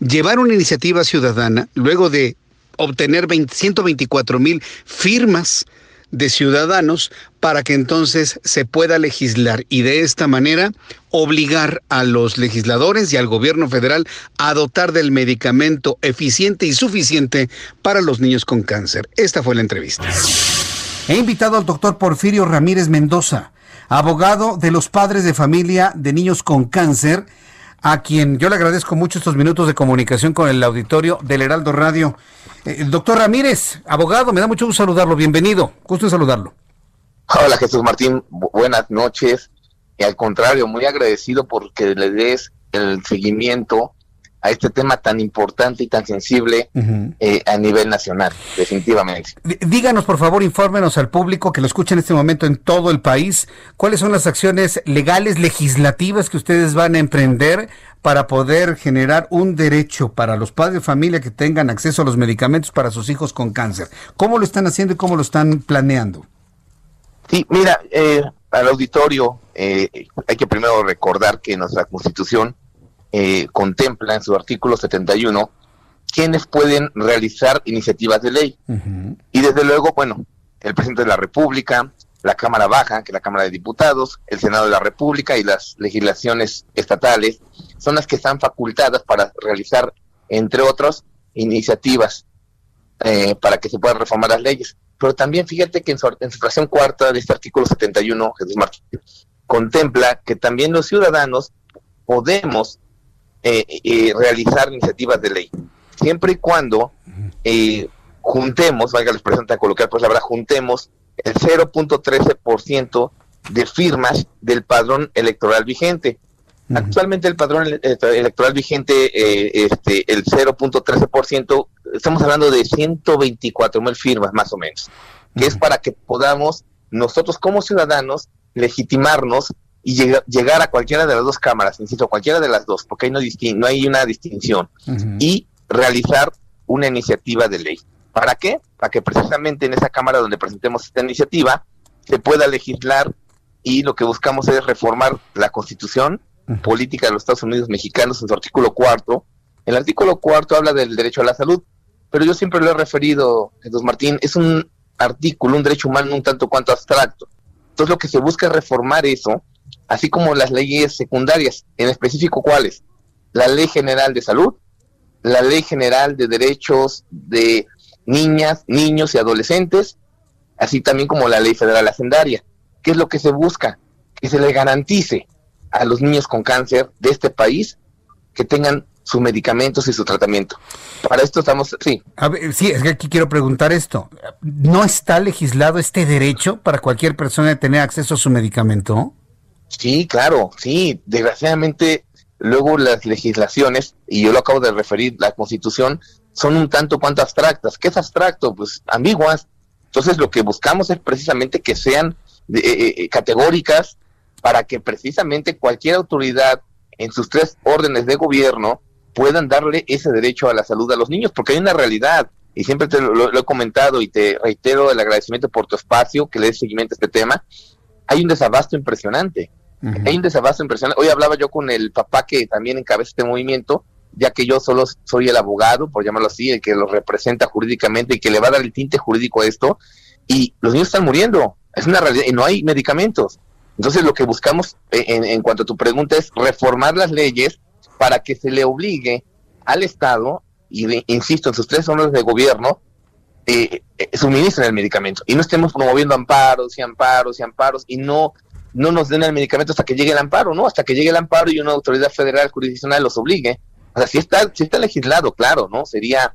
[SPEAKER 1] llevar una iniciativa ciudadana luego de obtener 124 mil firmas de ciudadanos para que entonces se pueda legislar y de esta manera obligar a los legisladores y al gobierno federal a dotar del medicamento eficiente y suficiente para los niños con cáncer. Esta fue la entrevista. He invitado al doctor Porfirio Ramírez Mendoza abogado de los padres de familia de niños con cáncer, a quien yo le agradezco mucho estos minutos de comunicación con el auditorio del Heraldo Radio. Eh, doctor Ramírez, abogado, me da mucho gusto saludarlo. Bienvenido. Gusto en saludarlo.
[SPEAKER 10] Hola Jesús Martín, buenas noches. Y al contrario, muy agradecido porque le des el seguimiento a este tema tan importante y tan sensible eh, a nivel nacional, definitivamente.
[SPEAKER 1] Díganos, por favor, infórmenos al público que lo escucha en este momento en todo el país, cuáles son las acciones legales, legislativas que ustedes van a emprender para poder generar un derecho para los padres de familia que tengan acceso a los medicamentos para sus hijos con cáncer. ¿Cómo lo están haciendo y cómo lo están planeando?
[SPEAKER 10] Sí, mira, eh, al auditorio eh, hay que primero recordar que nuestra constitución eh, contempla en su artículo 71 quienes pueden realizar iniciativas de ley. Y desde luego, bueno, el presidente de la República, la Cámara Baja, que es la Cámara de Diputados, el Senado de la República y las legislaciones estatales son las que están facultadas para realizar, entre otros, iniciativas eh, para que se puedan reformar las leyes. Pero también fíjate que en su, en su fracción cuarta de este artículo 71, Jesús Martín, contempla que también los ciudadanos podemos eh, eh, realizar iniciativas de ley, siempre y cuando eh, juntemos, valga la expresión tan coloquial, pues la verdad, juntemos el 0.13% de firmas del padrón electoral vigente. Actualmente el padrón electoral vigente, este, el 0.13%, estamos hablando de 124 mil firmas más o menos, que es para que podamos nosotros como ciudadanos legitimarnos y llegar, a cualquiera de las dos cámaras, insisto, cualquiera de las dos, porque ahí no, no hay una distinción, y realizar una iniciativa de ley. ¿Para qué? Para que precisamente en esa cámara donde presentemos esta iniciativa se pueda legislar y lo que buscamos es reformar la constitución política de los Estados Unidos mexicanos en su artículo cuarto. El artículo cuarto habla del derecho a la salud, pero yo siempre lo he referido, Jesús Martín, es un artículo, un derecho humano un tanto cuanto abstracto. Entonces lo que se busca es reformar eso, así como las leyes secundarias, en específico cuáles. La Ley General de Salud, la Ley General de Derechos de Niñas, Niños y Adolescentes, así también como la Ley Federal Hacendaria. ¿Qué es lo que se busca? Que se le garantice a los niños con cáncer de este país que tengan sus medicamentos y su tratamiento. Para esto estamos, sí.
[SPEAKER 1] sí, es que aquí quiero preguntar esto. ¿No está legislado este derecho para cualquier persona de tener acceso a su medicamento?
[SPEAKER 10] Sí, claro, sí. Desgraciadamente, luego las legislaciones, y yo lo acabo de referir, la constitución, son un tanto cuanto abstractas. ¿Qué es abstracto? Pues ambiguas. Entonces lo que buscamos es precisamente que sean eh, eh, eh, categóricas para que precisamente cualquier autoridad en sus tres órdenes de gobierno puedan darle ese derecho a la salud a los niños, porque hay una realidad, y siempre te lo, he comentado y te reitero el agradecimiento por tu espacio, que le des seguimiento a este tema, hay un desabasto impresionante. Hay un desabasto impresionante. Hoy hablaba yo con el papá que también encabeza este movimiento, ya que yo solo soy el abogado, por llamarlo así, el que lo representa jurídicamente y que le va a dar el tinte jurídico a esto, y los niños están muriendo. Es una realidad y no hay medicamentos. Entonces lo que buscamos eh, en, cuanto a tu pregunta es reformar las leyes para que se le obligue al Estado, y insisto, en sus tres zonas de gobierno, eh, eh, suministren el medicamento y no estemos promoviendo amparos y amparos y amparos y no no nos den el medicamento hasta que llegue el amparo, ¿no? Hasta que llegue el amparo y una autoridad federal jurisdiccional los obligue. O sea, si está, si está legislado, claro, ¿no? Sería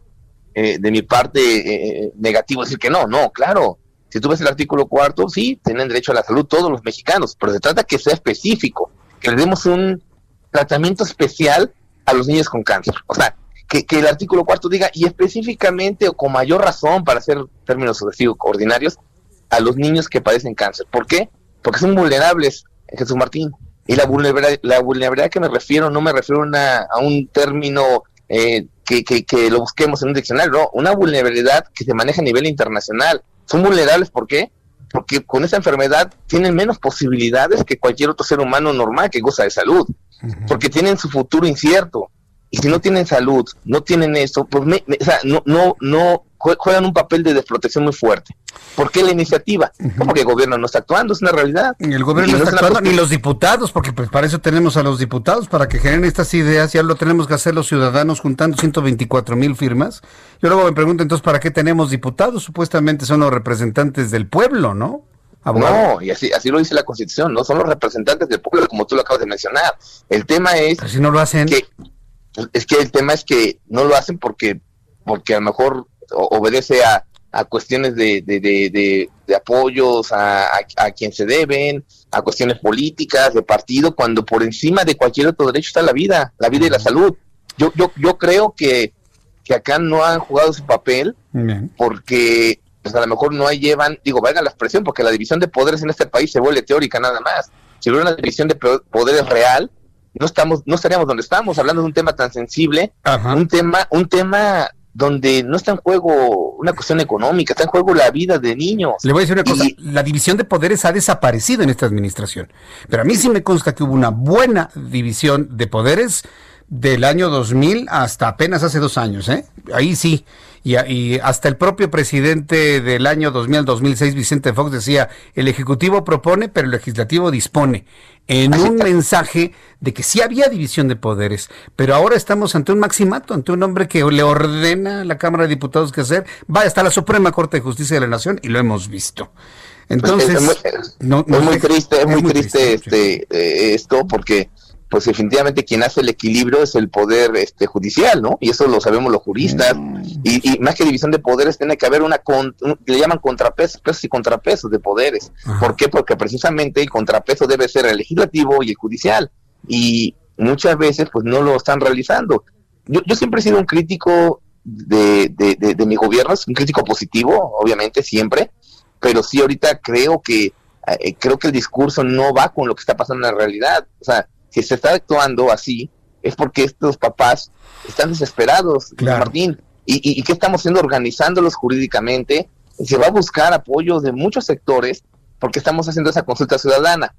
[SPEAKER 10] eh, de mi parte eh, negativo decir que no, no, claro. Si tú ves el artículo cuarto, sí, tienen derecho a la salud todos los mexicanos, pero se trata que sea específico, que le demos un tratamiento especial a los niños con cáncer. O sea, que, el artículo cuarto diga, y específicamente o con mayor razón, para hacer términos ordinarios, a los niños que padecen cáncer. ¿Por qué? Porque son vulnerables, Jesús Martín. Y la vulnerabilidad, la vulnerabilidad que me refiero, no me refiero a un término eh, que, que, lo busquemos en un diccionario, no, una vulnerabilidad que se maneja a nivel internacional. Son vulnerables, ¿por qué? Porque con esa enfermedad tienen menos posibilidades que cualquier otro ser humano normal que goza de salud, porque tienen su futuro incierto. Y si no tienen salud, no tienen eso, pues o sea, no, no, no juegan un papel de desprotección muy fuerte. ¿Por qué la iniciativa? Porque el gobierno no está actuando, es una realidad.
[SPEAKER 1] El gobierno no, está actuando, ni los diputados, porque pues para eso tenemos a los diputados, para que generen estas ideas, ya lo tenemos que hacer los ciudadanos juntando 124 mil firmas. Yo luego me pregunto entonces, ¿para qué tenemos diputados? Supuestamente son los representantes del pueblo, ¿no?
[SPEAKER 10] No, y así, así lo dice la Constitución, no son los representantes del pueblo, como tú lo acabas de mencionar. El tema es...
[SPEAKER 1] si no lo hacen...
[SPEAKER 10] Que, es que el tema es que no lo hacen porque, porque a lo mejor obedece a, a cuestiones de, de, de, de apoyos a, a, quien se deben, a cuestiones políticas, de partido, cuando por encima de cualquier otro derecho está la vida, la vida y la salud. Yo, yo, yo creo que, que acá no han jugado su papel porque pues a lo mejor no llevan, digo, valga la expresión, porque la división de poderes en este país se vuelve teórica nada más. Si hubiera una división de poderes real, no estamos, no estaríamos donde estamos, hablando de un tema tan sensible, un tema, un tema donde no está en juego una cuestión económica, está en juego la vida de niños.
[SPEAKER 1] Le voy a decir una cosa, la división de poderes ha desaparecido en esta administración, pero a mí sí me consta que hubo una buena división de poderes del año 2000 hasta apenas hace dos años, ¿eh? Ahí sí. Y, hasta el propio presidente del año 2000-2006, Vicente Fox, decía, el Ejecutivo propone, pero el Legislativo dispone, en un mensaje de que sí había división de poderes, pero ahora estamos ante un maximato, ante un hombre que le ordena a la Cámara de Diputados que hacer, va hasta la Suprema Corte de Justicia de la Nación y lo hemos visto. Entonces,
[SPEAKER 10] es, muy, triste, es muy, triste, este, eh, esto porque pues definitivamente quien hace el equilibrio es el poder este judicial, ¿no? Y eso lo sabemos los juristas. Mm. Y, más que división de poderes, tiene que haber una, con, le llaman contrapesos, pesos y contrapesos de poderes. ¿Por qué? Porque precisamente el contrapeso debe ser el legislativo y el judicial. Y muchas veces, pues no lo están realizando. Yo, yo siempre he sido un crítico de, de, de, mi gobierno, es un crítico positivo, obviamente, siempre, pero sí ahorita creo que, eh, creo que el discurso no va con lo que está pasando en la realidad. O sea, si se está actuando así, es porque estos papás están desesperados, Martín. ¿Y, y, qué estamos haciendo? Organizándolos jurídicamente. Se va a buscar apoyo de muchos sectores porque estamos haciendo esa consulta ciudadana.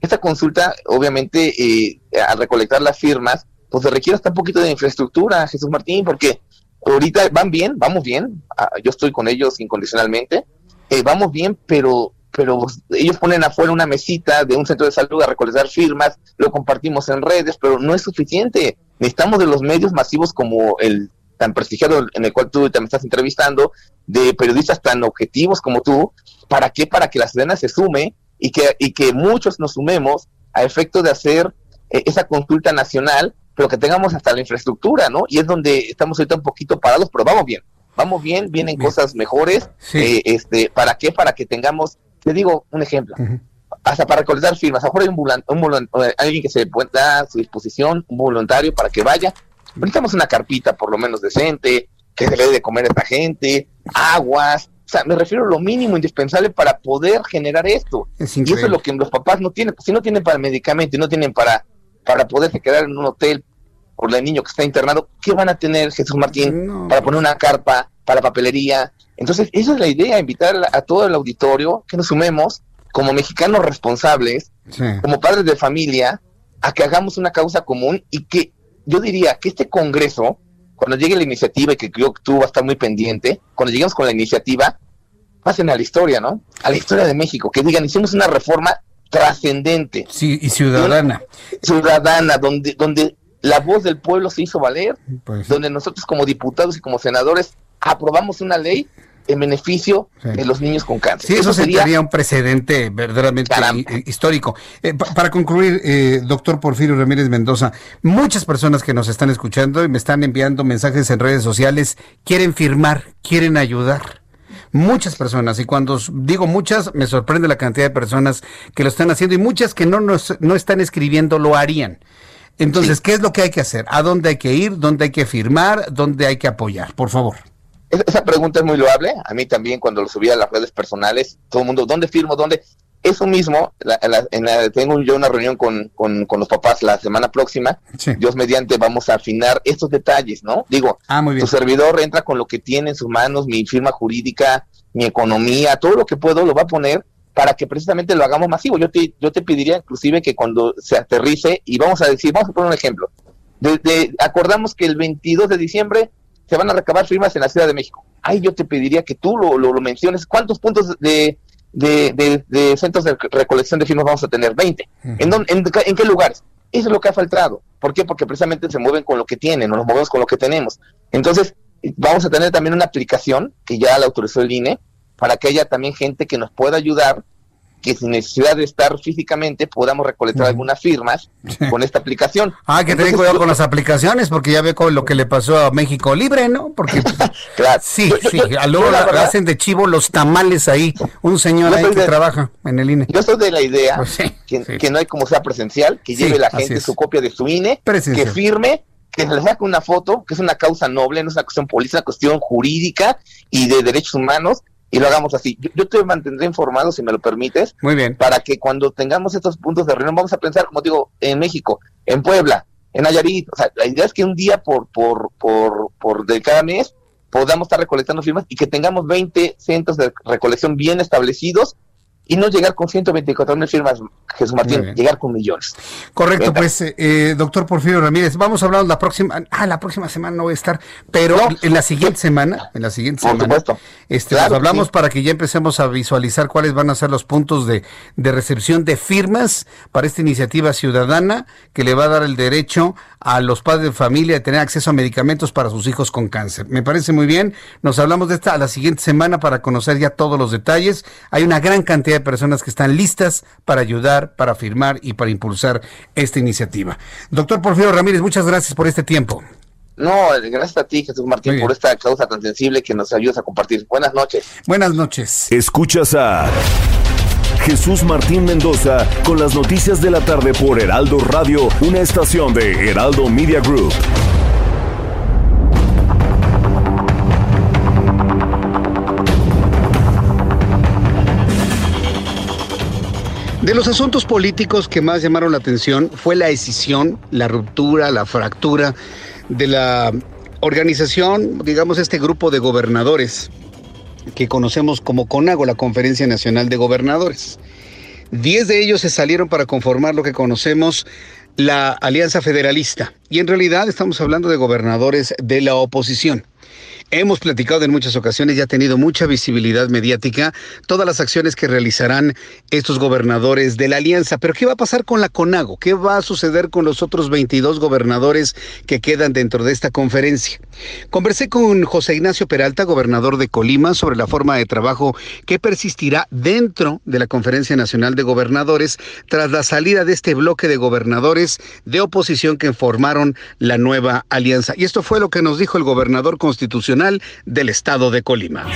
[SPEAKER 10] Esta consulta, obviamente, eh, al recolectar las firmas, pues se requiere hasta un poquito de infraestructura, Jesús Martín, porque ahorita van bien, vamos bien, ah, yo estoy con ellos incondicionalmente, eh, vamos bien, pero pero ellos ponen afuera una mesita de un centro de salud a recolectar firmas, lo compartimos en redes, pero no es suficiente. Necesitamos de los medios masivos como el tan prestigiado en el cual tú también estás entrevistando, de periodistas tan objetivos como tú, ¿para qué? Para que la ciudadana se sume y que, y que muchos nos sumemos a efecto de hacer eh, esa consulta nacional, pero que tengamos hasta la infraestructura, ¿no? Y es donde estamos ahorita un poquito parados, pero vamos bien, vamos bien, vienen cosas mejores, eh, este, ¿para qué? Para que tengamos, te digo un ejemplo, hasta para recolectar firmas, a lo mejor hay un, un alguien que se da a su disposición, un voluntario para que vaya, necesitamos una carpita por lo menos decente, que se le dé de comer a esta gente, aguas, o sea, me refiero a lo mínimo indispensable para poder generar esto. y eso es lo que los papás no tienen. si no tienen para medicamento y no tienen para, para poderse quedar en un hotel por el niño que está internado, ¿qué van a tener, Jesús Martín, para poner una carpa, para papelería? Entonces, esa es la idea, invitar a, todo el auditorio que nos sumemos como mexicanos responsables, como padres de familia, a que hagamos una causa común y que yo diría que este Congreso cuando llegue la iniciativa, y que creo que tú vas a estar muy pendiente, cuando lleguemos con la iniciativa, pasen a la historia, ¿no? A la historia de México, que digan, hicimos una reforma trascendente.
[SPEAKER 1] Sí, y ciudadana.
[SPEAKER 10] Ciudadana, donde, donde la voz del pueblo se hizo valer, pues donde nosotros como diputados y como senadores aprobamos una ley en beneficio de los niños con cáncer.
[SPEAKER 1] Sí, eso, sería un precedente verdaderamente histórico. Eh, para concluir, eh, doctor Porfirio Ramírez Mendoza, muchas personas que nos están escuchando y me están enviando mensajes en redes sociales quieren firmar, quieren ayudar. Muchas personas, y cuando digo muchas, me sorprende la cantidad de personas que lo están haciendo y muchas que no, nos, no están escribiendo lo harían. Entonces, ¿qué es lo que hay que hacer? ¿A dónde hay que ir? ¿Dónde hay que firmar? ¿Dónde hay que apoyar? Por favor.
[SPEAKER 10] Esa pregunta es muy loable. A mí también cuando lo subí a las redes personales, todo el mundo, ¿dónde firmo? ¿Dónde? Eso mismo, tengo yo una reunión con, con, los papás la semana próxima. Dios mediante, vamos a afinar estos detalles, ¿no? Digo,
[SPEAKER 1] ah,
[SPEAKER 10] tu servidor entra con lo que tiene en sus manos, mi firma jurídica, mi economía, todo lo que puedo lo va a poner para que precisamente lo hagamos masivo. Yo te, yo te pediría inclusive que cuando se aterrice, y vamos a decir, vamos a poner un ejemplo, acordamos que el 22 de diciembre se van a recabar firmas en la Ciudad de México. Ahí yo te pediría que tú lo, lo, menciones. ¿Cuántos puntos de, de, centros de recolección de firmas vamos a tener? 20. ¿En, ¿En, qué lugares? Eso es lo que ha faltado. ¿Por qué? Porque precisamente se mueven con lo que tienen, o nos movemos con lo que tenemos. Entonces, vamos a tener también una aplicación que ya la autorizó el INE para que haya también gente que nos pueda ayudar que sin necesidad de estar físicamente podamos recolectar algunas firmas (laughs) con esta aplicación.
[SPEAKER 1] Ah, que tener cuidado con las aplicaciones, porque ya ve con lo que le pasó a México Libre, ¿no? Porque (laughs)
[SPEAKER 10] claro.
[SPEAKER 1] sí, sí, luego hacen de chivo los tamales ahí, un señor ahí que trabaja en el INE.
[SPEAKER 10] Yo soy de la idea pues que, no hay como sea presencial, que lleve la gente su copia de su INE, que firme que se le saque una foto, que es una causa noble, no es una cuestión política, es una cuestión jurídica y de derechos humanos, y lo hagamos así. Yo, te mantendré informado, si me lo permites.
[SPEAKER 1] Muy bien.
[SPEAKER 10] Para que cuando tengamos estos puntos de reunión, vamos a pensar, como digo, en México, en Puebla, en Nayarit. O sea, la idea es que un día por, por, por, por de cada mes podamos estar recolectando firmas y que tengamos 20 centros de recolección bien establecidos y no llegar con 124 mil firmas, Jesús Martín, llegar con millones.
[SPEAKER 1] Correcto, pues, eh, eh, doctor Porfirio Ramírez, vamos a hablar la próxima, ah, la próxima semana no voy a estar, pero en la siguiente semana, en la siguiente semana,
[SPEAKER 10] supuesto.
[SPEAKER 1] este, nos hablamos para que ya empecemos a visualizar cuáles van a ser los puntos de, de recepción de firmas para esta iniciativa ciudadana que le va a dar el derecho a los padres de familia de tener acceso a medicamentos para sus hijos con cáncer. Me parece muy bien, nos hablamos de esta a la siguiente semana para conocer ya todos los detalles. Hay una gran cantidad personas que están listas para ayudar, para firmar y para impulsar esta iniciativa. Doctor Porfirio Ramírez, muchas gracias por este tiempo.
[SPEAKER 10] No, gracias a ti, Jesús Martín, por esta causa tan sensible que nos ayudas a compartir. Buenas noches.
[SPEAKER 1] Buenas noches.
[SPEAKER 2] Escuchas a Jesús Martín Mendoza con las noticias de la tarde por Heraldo Radio, una estación de Heraldo Media Group.
[SPEAKER 1] De los asuntos políticos que más llamaron la atención fue la decisión, la ruptura, la fractura de la organización, digamos, este grupo de gobernadores que conocemos como CONAGO, la Conferencia Nacional de Gobernadores. Diez de ellos se salieron para conformar lo que conocemos la Alianza Federalista. Y en realidad estamos hablando de gobernadores de la oposición. Hemos platicado en muchas ocasiones y ha tenido mucha visibilidad mediática todas las acciones que realizarán estos gobernadores de la alianza. Pero ¿qué va a pasar con la CONAGO? ¿Qué va a suceder con los otros 22 gobernadores que quedan dentro de esta conferencia? Conversé con José Ignacio Peralta, gobernador de Colima, sobre la forma de trabajo que persistirá dentro de la Conferencia Nacional de Gobernadores tras la salida de este bloque de gobernadores de oposición que formaron la nueva alianza. Y esto fue lo que nos dijo el gobernador constitucional del estado de Colima.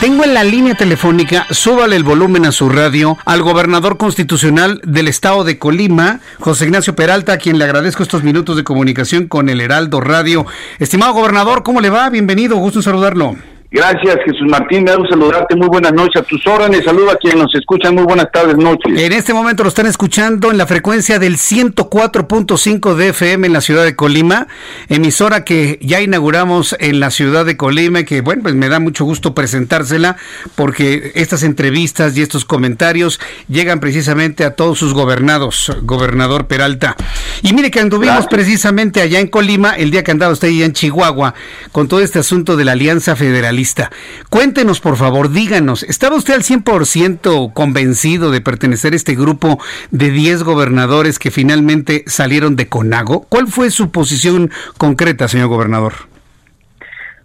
[SPEAKER 1] Tengo en la línea telefónica, súbale el volumen a su radio, al gobernador constitucional del estado de Colima, José Ignacio Peralta, a quien le agradezco estos minutos de comunicación con el Heraldo Radio. Estimado gobernador, ¿cómo le va? Bienvenido, gusto saludarlo.
[SPEAKER 11] Gracias, Jesús Martín. Me hago saludarte. Muy buenas noches. A tus órdenes. Saludo a quienes nos escuchan. Muy buenas tardes, noches.
[SPEAKER 1] En este momento lo están escuchando en la frecuencia del 104.5 de FM en la ciudad de Colima, emisora que ya inauguramos en la ciudad de Colima, que bueno, pues me da mucho gusto presentársela porque estas entrevistas y estos comentarios llegan precisamente a todos sus gobernados, gobernador Peralta. Y mire que anduvimos precisamente allá en Colima el día que andaba usted allá en Chihuahua con todo este asunto de la Alianza Cuéntenos, por favor, díganos, ¿estaba usted al 100% convencido de pertenecer a este grupo de 10 gobernadores que finalmente salieron de Conago? ¿Cuál fue su posición concreta, señor gobernador?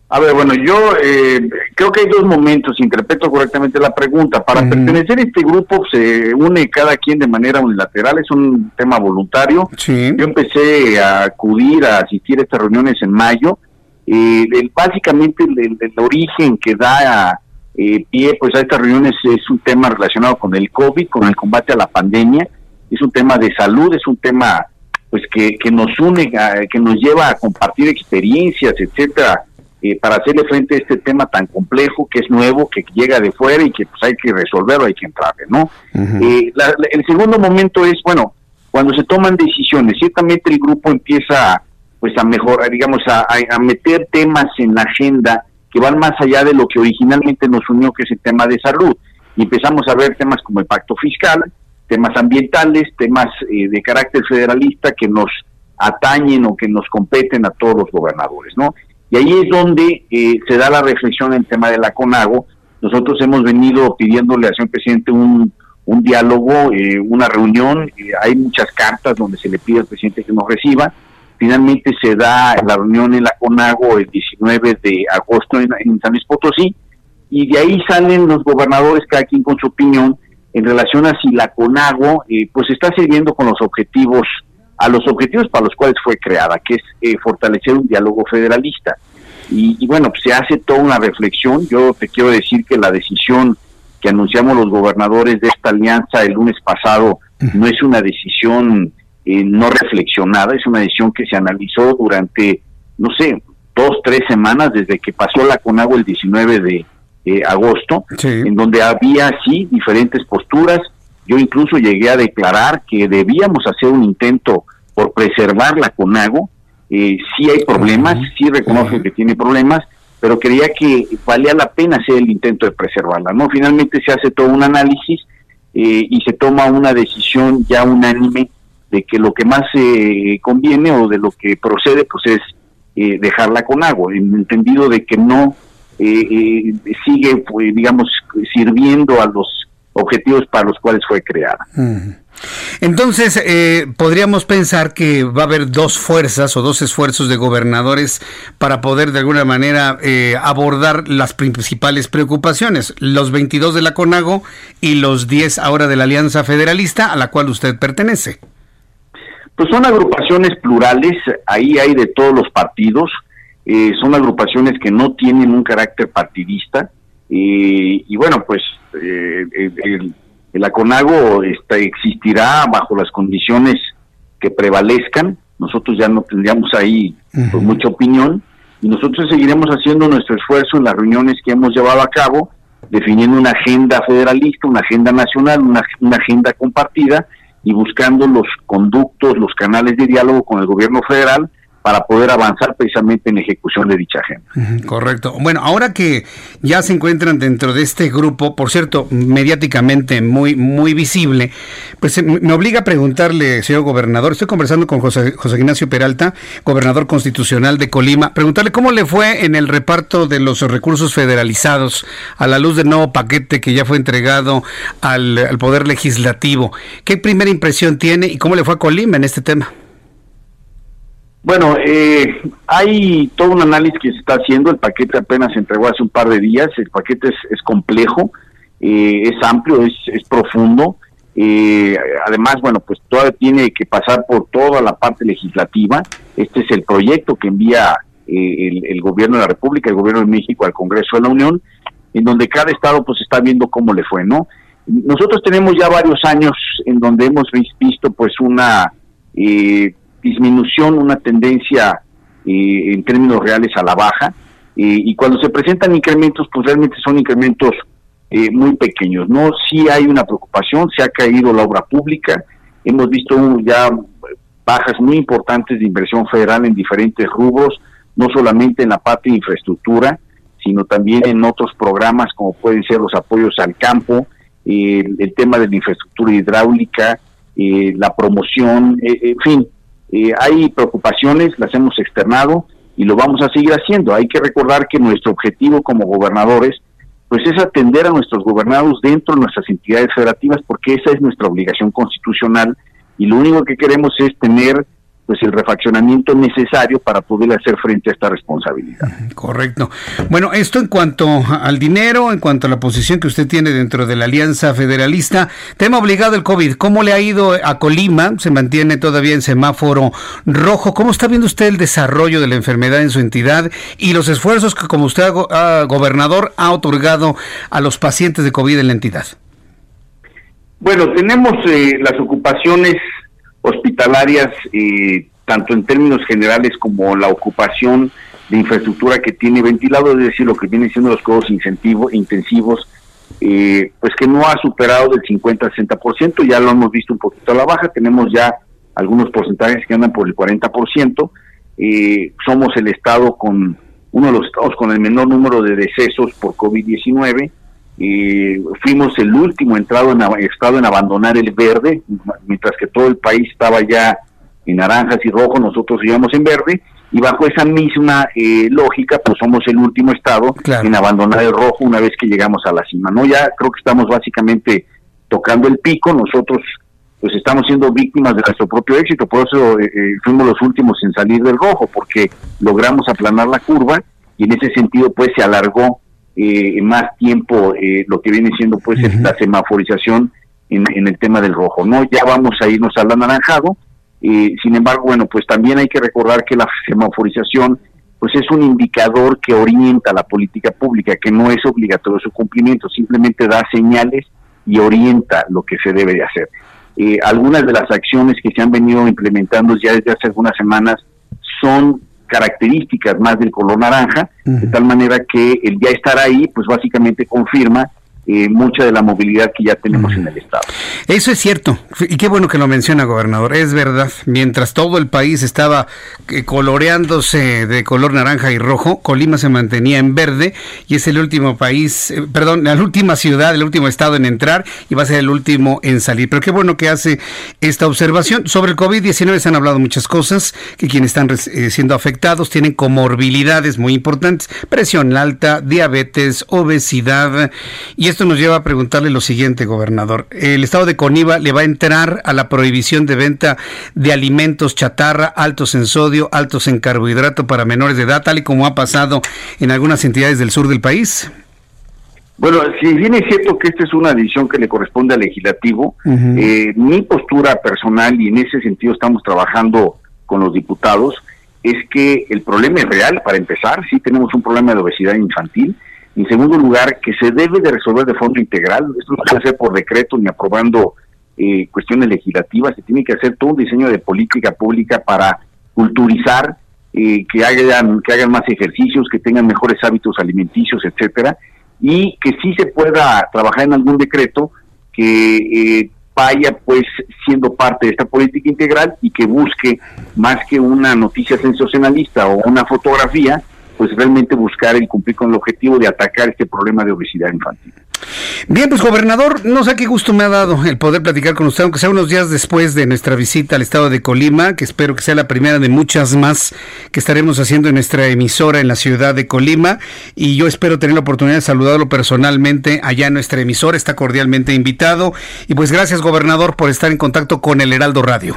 [SPEAKER 11] A ver, bueno, yo eh, creo que hay dos momentos, interpreto correctamente la pregunta. Para pertenecer a este grupo se une cada quien de manera unilateral, es un tema voluntario. Yo empecé a acudir a asistir a estas reuniones en mayo eh, básicamente el, origen que da eh, pie pues a estas reuniones es un tema relacionado con el COVID, con el combate a la pandemia, es un tema de salud, es un tema pues que, que nos une, que nos lleva a compartir experiencias, etcétera, eh, para hacerle frente a este tema tan complejo que es nuevo, que llega de fuera y que pues hay que resolverlo, hay que entrarle, ¿no? Eh, el segundo momento es, bueno, cuando se toman decisiones, ciertamente el grupo empieza pues a mejorar, digamos, a, meter temas en la agenda que van más allá de lo que originalmente nos unió, que es el tema de salud. Y empezamos a ver temas como el pacto fiscal, temas ambientales, temas eh, de carácter federalista que nos atañen o que nos competen a todos los gobernadores, ¿no? Y ahí es donde eh, se da la reflexión en el tema de la CONAGO. Nosotros hemos venido pidiéndole al señor presidente un, un diálogo, eh, una reunión. hay muchas cartas donde se le pide al presidente que nos reciba. Finalmente se da la reunión en la CONAGO el 19 de agosto en, San Luis Potosí y de ahí salen los gobernadores, cada quien con su opinión, en relación a si la CONAGO eh, pues está sirviendo con los objetivos, a los objetivos para los cuales fue creada, que es eh, fortalecer un diálogo federalista. Y, bueno, pues se hace toda una reflexión. Yo te quiero decir que la decisión que anunciamos los gobernadores de esta alianza el lunes pasado no es una decisión eh, no reflexionada, es una decisión que se analizó durante, no sé, dos, tres semanas desde que pasó la CONAGO el 19 de agosto, en donde había, sí, diferentes posturas. Yo incluso llegué a declarar que debíamos hacer un intento por preservar la CONAGO. Eh, sí hay problemas, sí reconozco que tiene problemas, pero creía que valía la pena hacer el intento de preservarla. No, finalmente se hace todo un análisis eh, y se toma una decisión ya unánime de que lo que más eh, conviene o de lo que procede pues es eh, dejarla con agua, en el entendido de que no eh, sigue, pues, digamos, sirviendo a los objetivos para los cuales fue creada.
[SPEAKER 1] Entonces, podríamos pensar que va a haber dos fuerzas o dos esfuerzos de gobernadores para poder de alguna manera abordar las principales preocupaciones, los 22 de la CONAGO y los 10 ahora de la Alianza Federalista a la cual usted pertenece.
[SPEAKER 11] Pues son agrupaciones plurales, ahí hay de todos los partidos, eh, son agrupaciones que no tienen un carácter partidista, eh, y bueno, pues eh, el, el, ACONAGO está, existirá bajo las condiciones que prevalezcan, nosotros ya no tendríamos ahí pues, mucha opinión, y nosotros seguiremos haciendo nuestro esfuerzo en las reuniones que hemos llevado a cabo, definiendo una agenda federalista, una agenda nacional, una, una agenda compartida, y buscando los conductos, los canales de diálogo con el gobierno federal para poder avanzar precisamente en ejecución de dicha agenda.
[SPEAKER 1] Correcto. Bueno, ahora que ya se encuentran dentro de este grupo, por cierto, mediáticamente muy, muy visible, pues me obliga a preguntarle, señor gobernador, estoy conversando con José, José Ignacio Peralta, gobernador constitucional de Colima, preguntarle cómo le fue en el reparto de los recursos federalizados a la luz del nuevo paquete que ya fue entregado al, al Poder Legislativo. ¿Qué primera impresión tiene y cómo le fue a Colima en este tema?
[SPEAKER 11] Bueno, eh, hay todo un análisis que se está haciendo, el paquete apenas se entregó hace un par de días, el paquete es, complejo, eh, es amplio, es, profundo, eh, además, bueno, pues todavía tiene que pasar por toda la parte legislativa, este es el proyecto que envía el, el, gobierno de la República, el gobierno de México al Congreso de la Unión, en donde cada estado pues está viendo cómo le fue, ¿no? Nosotros tenemos ya varios años en donde hemos visto pues una... Eh, disminución, una tendencia eh, en términos reales a la baja, eh, y cuando se presentan incrementos, pues realmente son incrementos eh, muy pequeños, ¿no? Sí hay una preocupación, se ha caído la obra pública, hemos visto ya bajas muy importantes de inversión federal en diferentes rubros, no solamente en la parte de infraestructura, sino también en otros programas como pueden ser los apoyos al campo, el tema de la infraestructura hidráulica, la promoción, en fin, eh, hay preocupaciones, las hemos externado y lo vamos a seguir haciendo. Hay que recordar que nuestro objetivo como gobernadores pues es atender a nuestros gobernados dentro de nuestras entidades federativas porque esa es nuestra obligación constitucional y lo único que queremos es tener pues el refaccionamiento necesario para poder hacer frente a esta responsabilidad.
[SPEAKER 1] Correcto. Bueno, esto en cuanto al dinero, en cuanto a la posición que usted tiene dentro de la Alianza Federalista, tema obligado el COVID, ¿cómo le ha ido a Colima? Se mantiene todavía en semáforo rojo. ¿Cómo está viendo usted el desarrollo de la enfermedad en su entidad y los esfuerzos que como usted, gobernador, ha otorgado a los pacientes de COVID en la entidad?
[SPEAKER 11] Bueno, tenemos eh, las ocupaciones hospitalarias, eh, tanto en términos generales como la ocupación de infraestructura que tiene ventilado, es decir, lo que vienen siendo los cuidados intensivos, eh, pues que no ha superado del 50-60%, ya lo hemos visto un poquito a la baja, tenemos ya algunos porcentajes que andan por el 40%, eh, somos el estado con uno de los estados con el menor número de decesos por COVID-19, y fuimos el último entrado en, estado en abandonar el verde, mientras que todo el país estaba ya en naranjas y rojo, nosotros íbamos en verde, y bajo esa misma eh, lógica, pues somos el último estado en abandonar el rojo una vez que llegamos a la cima, ¿no? Ya creo que estamos básicamente tocando el pico, nosotros pues estamos siendo víctimas de nuestro propio éxito, por eso eh, eh, fuimos los últimos en salir del rojo, porque logramos aplanar la curva y en ese sentido pues se alargó eh, más tiempo eh, lo que viene siendo pues la semaforización en, el tema del rojo. No, ya vamos a irnos al anaranjado. Eh, sin embargo, bueno, pues también hay que recordar que la semaforización pues es un indicador que orienta la política pública, que no es obligatorio su cumplimiento, simplemente da señales y orienta lo que se debe de hacer. Eh, algunas de las acciones que se han venido implementando ya desde hace algunas semanas son características más del color naranja, de tal manera que el ya estar ahí, pues básicamente confirma eh, mucha de la movilidad que ya tenemos en el Estado.
[SPEAKER 1] Eso es cierto, y qué bueno que lo menciona, gobernador, es verdad, mientras todo el país estaba eh, coloreándose de color naranja y rojo, Colima se mantenía en verde y es el último país, eh, perdón, la última ciudad, el último estado en entrar y va a ser el último en salir. Pero qué bueno que hace esta observación. Sobre el COVID-19 se han hablado muchas cosas, que quienes están siendo afectados tienen comorbilidades muy importantes, presión alta, diabetes, obesidad y esto nos lleva a preguntarle lo siguiente, gobernador. El estado de Coniva le va a entrar a la prohibición de venta de alimentos chatarra altos en sodio, altos en carbohidrato para menores de edad, tal y como ha pasado en algunas entidades del sur del país.
[SPEAKER 11] Bueno, si bien es cierto que esta es una decisión que le corresponde al legislativo, eh, mi postura personal, y en ese sentido estamos trabajando con los diputados, es que el problema es real, para empezar, sí tenemos un problema de obesidad infantil, en segundo lugar, que se debe de resolver de fondo integral. Esto no se puede hacer por decreto ni aprobando eh, cuestiones legislativas. Se tiene que hacer todo un diseño de política pública para culturizar, eh, que hagan que hagan más ejercicios, que tengan mejores hábitos alimenticios, etcétera, y que sí se pueda trabajar en algún decreto que eh, vaya pues siendo parte de esta política integral y que busque más que una noticia sensacionalista o una fotografía, pues realmente buscar y cumplir con el objetivo de atacar este problema de obesidad infantil.
[SPEAKER 1] Bien, pues gobernador, no sé qué gusto me ha dado el poder platicar con usted, aunque sea unos días después de nuestra visita al estado de Colima, que espero que sea la primera de muchas más que estaremos haciendo en nuestra emisora en la ciudad de Colima. Y yo espero tener la oportunidad de saludarlo personalmente allá en nuestra emisora. Está cordialmente invitado. Y pues gracias, gobernador, por estar en contacto con el Heraldo Radio.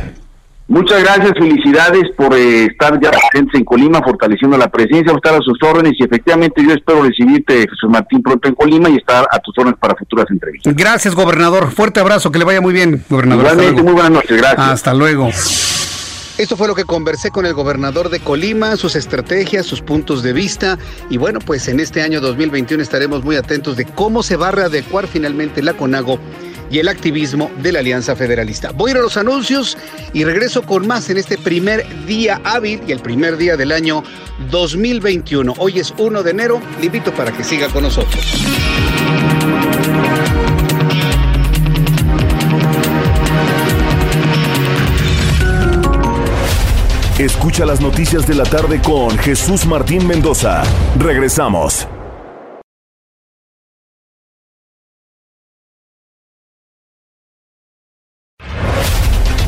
[SPEAKER 11] Muchas gracias, felicidades por eh, estar ya presentes en Colima, fortaleciendo la presencia, estar a sus órdenes y efectivamente yo espero recibirte, Jesús Martín, pronto en Colima y estar a tus órdenes para futuras entrevistas.
[SPEAKER 1] Gracias, gobernador. Fuerte abrazo, que le vaya muy bien, gobernador.
[SPEAKER 11] Igualmente, muy buenas noches, gracias.
[SPEAKER 1] Hasta luego. Esto fue lo que conversé con el gobernador de Colima, sus estrategias, sus puntos de vista. Y bueno, pues en este año 2021 estaremos muy atentos de cómo se va a readecuar finalmente la CONAGO y el activismo de la Alianza Federalista. Voy a ir a los anuncios y regreso con más en este primer día hábil y el primer día del año 2021. Hoy es 1 de enero. Le invito para que siga con nosotros.
[SPEAKER 2] Escucha las noticias de la tarde con Jesús Martín Mendoza. Regresamos.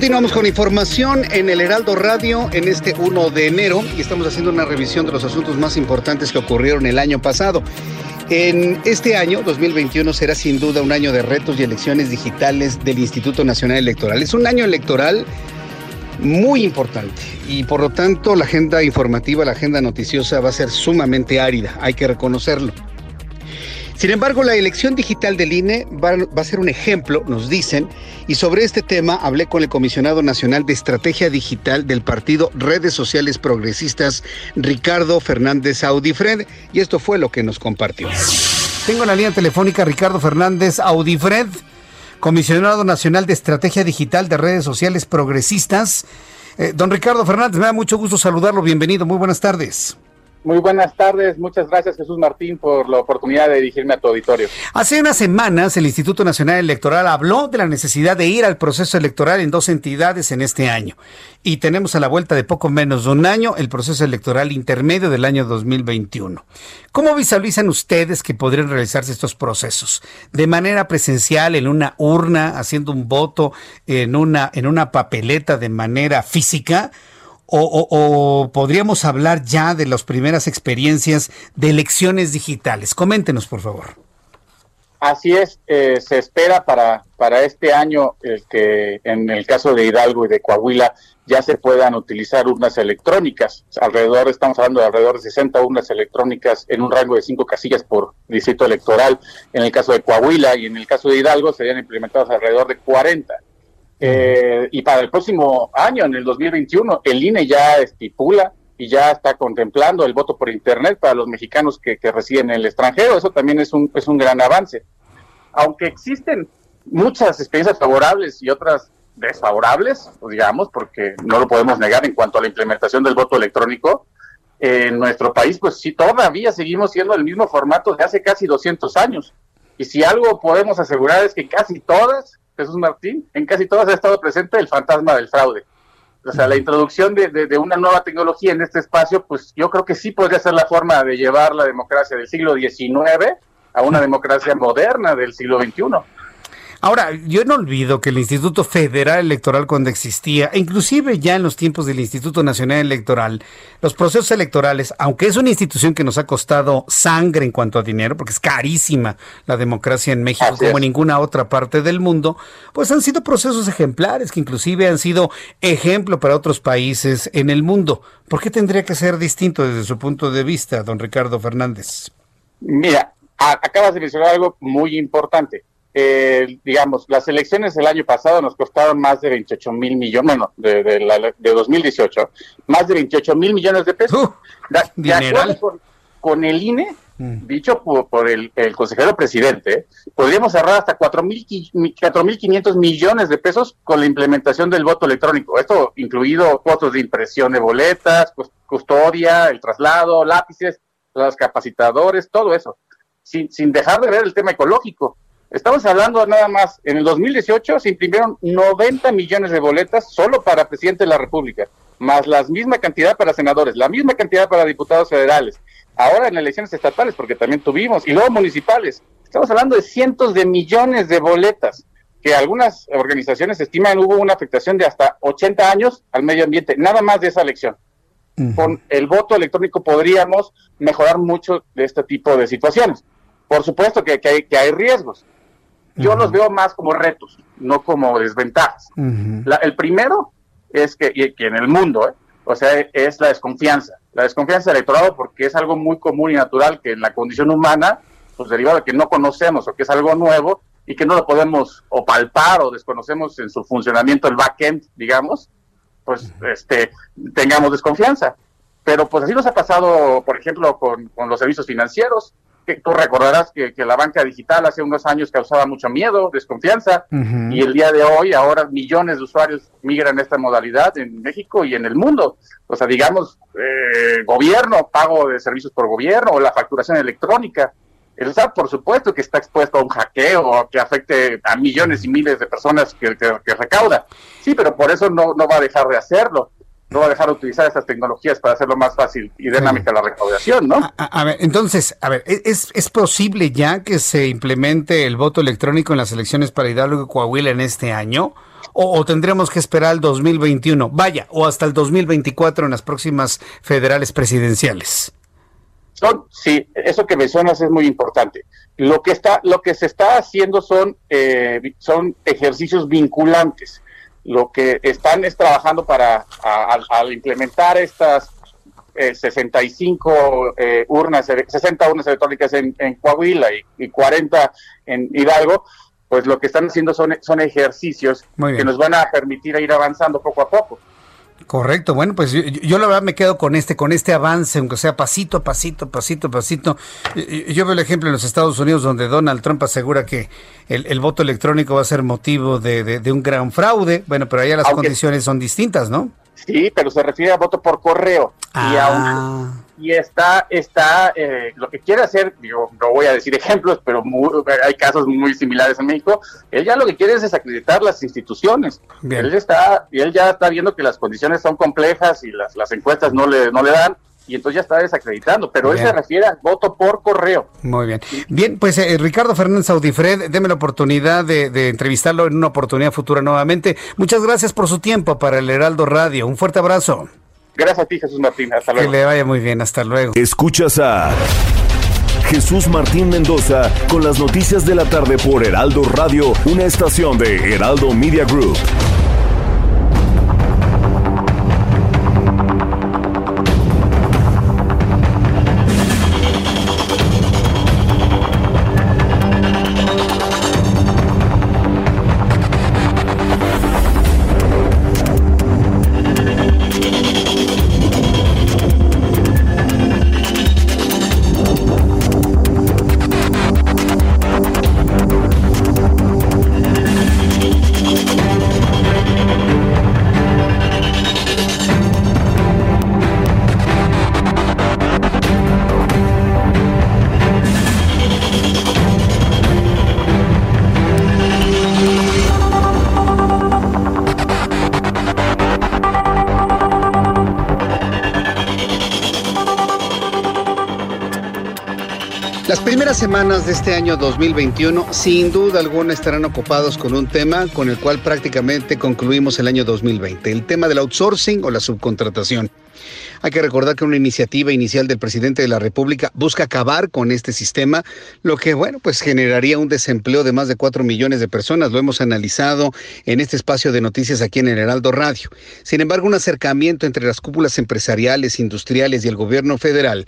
[SPEAKER 1] Continuamos con información en el Heraldo Radio en este 1 de enero y estamos haciendo una revisión de los asuntos más importantes que ocurrieron el año pasado. En este año, 2021, será sin duda un año de retos y elecciones digitales del Instituto Nacional Electoral. Es un año electoral muy importante y por lo tanto la agenda informativa, la agenda noticiosa va a ser sumamente árida, hay que reconocerlo. Sin embargo, la elección digital del INE va, a ser un ejemplo, nos dicen, y sobre este tema hablé con el comisionado nacional de estrategia digital del partido Redes Sociales Progresistas, Ricardo Fernández Audifred, y esto fue lo que nos compartió. Tengo en la línea telefónica Ricardo Fernández Audifred, comisionado nacional de estrategia digital de Redes Sociales Progresistas. Eh, don Ricardo Fernández, me da mucho gusto saludarlo, bienvenido, muy buenas tardes.
[SPEAKER 12] Muy buenas tardes, muchas gracias Jesús Martín por la oportunidad de dirigirme a tu auditorio.
[SPEAKER 1] Hace unas semanas el Instituto Nacional Electoral habló de la necesidad de ir al proceso electoral en dos entidades en este año. Y tenemos a la vuelta de poco menos de un año el proceso electoral intermedio del año 2021. ¿Cómo visualizan ustedes que podrían realizarse estos procesos? ¿De manera presencial, en una urna, haciendo un voto, en una, en una papeleta de manera física? O, podríamos hablar ya de las primeras experiencias de elecciones digitales. Coméntenos, por favor.
[SPEAKER 12] Así es, eh, se espera para, para este año el que en el caso de Hidalgo y de Coahuila ya se puedan utilizar urnas electrónicas. Alrededor, estamos hablando de alrededor de 60 urnas electrónicas en un rango de 5 casillas por distrito electoral. En el caso de Coahuila y en el caso de Hidalgo serían implementados alrededor de 40. Eh, y para el próximo año, en el 2021, el INE ya estipula y ya está contemplando el voto por Internet para los mexicanos que, residen en el extranjero. Eso también es un, es un gran avance. Aunque existen muchas experiencias favorables y otras desfavorables, pues digamos, porque no lo podemos negar en cuanto a la implementación del voto electrónico, en nuestro país, pues sí, todavía seguimos siendo el mismo formato de hace casi 200 años. Y si algo podemos asegurar es que casi todas Jesús Martín, en casi todas ha estado presente el fantasma del fraude. O sea, la introducción de, una nueva tecnología en este espacio, pues yo creo que sí podría ser la forma de llevar la democracia del siglo XIX a una democracia moderna del siglo XXI.
[SPEAKER 1] Ahora, yo no olvido que el Instituto Federal Electoral cuando existía, e inclusive ya en los tiempos del Instituto Nacional Electoral, los procesos electorales, aunque es una institución que nos ha costado sangre en cuanto a dinero, porque es carísima la democracia en México como en ninguna otra parte del mundo, pues han sido procesos ejemplares que inclusive han sido ejemplo para otros países en el mundo. ¿Por qué tendría que ser distinto desde su punto de vista, don Ricardo Fernández?
[SPEAKER 12] Mira, acabas de mencionar algo muy importante eh, digamos, las elecciones del año pasado nos costaron más de 28 mil millones, bueno, de, de, de 2018, más de 28 mil millones de pesos. Uh, de, acuerdo con, el INE, mm. dicho por, el, consejero presidente, podríamos ahorrar hasta 4.500 millones de pesos con la implementación del voto electrónico. Esto incluido costos de impresión de boletas, custodia, el traslado, lápices, los capacitadores, todo eso, sin, sin dejar de ver el tema ecológico Estamos hablando nada más, en el 2018 se imprimieron 90 millones de boletas solo para presidente de la República, más la misma cantidad para senadores, la misma cantidad para diputados federales. Ahora en elecciones estatales, porque también tuvimos, y luego municipales. Estamos hablando de cientos de millones de boletas, que algunas organizaciones estiman hubo una afectación de hasta 80 años al medio ambiente, nada más de esa elección. Con el voto electrónico podríamos mejorar mucho de este tipo de situaciones. Por supuesto que, hay, que hay riesgos, yo los veo más como retos, no como desventajas. el primero es que, que en el mundo, ¿eh? o sea, es la desconfianza. La desconfianza del electorado porque es algo muy común y natural que en la condición humana, pues derivado de que no conocemos o que es algo nuevo y que no lo podemos o palpar o desconocemos en su funcionamiento el backend, digamos, pues este tengamos desconfianza. Pero pues así nos ha pasado, por ejemplo, con, con los servicios financieros tú recordarás que, la banca digital hace unos años causaba mucho miedo, desconfianza, y el día de hoy ahora millones de usuarios migran a esta modalidad en México y en el mundo. O sea, digamos, eh, gobierno, pago de servicios por gobierno o la facturación electrónica. El SAT, por supuesto, que está expuesto a un hackeo que afecte a millones y miles de personas que, que recauda. Sí, pero por eso no, no va a dejar de hacerlo no va a dejar de utilizar estas tecnologías para hacerlo más fácil y dinámica la recaudación, ¿no?
[SPEAKER 1] A, ver, entonces, a ver, ¿es, ¿es posible ya que se implemente el voto electrónico en las elecciones para Hidalgo y Coahuila en este año? O, tendremos que esperar al 2021? Vaya, o hasta el 2024 en las próximas federales presidenciales.
[SPEAKER 12] Son, sí, eso que mencionas es muy importante. Lo que está, lo que se está haciendo son, eh, son ejercicios vinculantes lo que están es trabajando para al implementar estas 65 eh, eh, urnas, 60 urnas electrónicas en, Coahuila y, 40 en Hidalgo, pues lo que están haciendo son, son ejercicios que nos van a permitir ir avanzando poco a poco.
[SPEAKER 1] Correcto, bueno, pues yo, la verdad me quedo con este, con este avance, aunque sea pasito a pasito, pasito a pasito. Yo veo el ejemplo en los Estados Unidos donde Donald Trump asegura que el, voto electrónico va a ser motivo de, un gran fraude. Bueno, pero allá las condiciones son distintas, ¿no?
[SPEAKER 12] Sí, pero se refiere a voto por correo. Y, ah. y está, está eh, lo que quiere hacer, digo, no voy a decir ejemplos, pero hay casos muy similares en México. Él ya lo que quiere es desacreditar las instituciones. Él está, y él ya está viendo que las condiciones son complejas y las, las encuestas no le, no le dan y entonces ya está desacreditando, pero él se refiere al voto por correo.
[SPEAKER 1] Muy bien. Bien, pues eh, Ricardo Fernández Audifred, déme la oportunidad de, entrevistarlo en una oportunidad futura nuevamente. Muchas gracias por su tiempo para el Heraldo Radio. Un fuerte abrazo.
[SPEAKER 12] Gracias a ti, Jesús Martín. Hasta luego.
[SPEAKER 1] Que le vaya muy bien. Hasta luego.
[SPEAKER 2] Escuchas a Jesús Martín Mendoza con las noticias de la tarde por Heraldo Radio, una estación de Heraldo Media Group.
[SPEAKER 1] Semanas de este año 2021, sin duda alguna estarán ocupados con un tema con el cual prácticamente concluimos el año 2020, el tema del outsourcing o la subcontratación. Hay que recordar que una iniciativa inicial del presidente de la República busca acabar con este sistema, lo que, bueno, pues generaría un desempleo de más de 4 millones de personas. Lo hemos analizado en este espacio de noticias aquí en el Heraldo Radio. Sin embargo, un acercamiento entre las cúpulas empresariales, industriales y el gobierno federal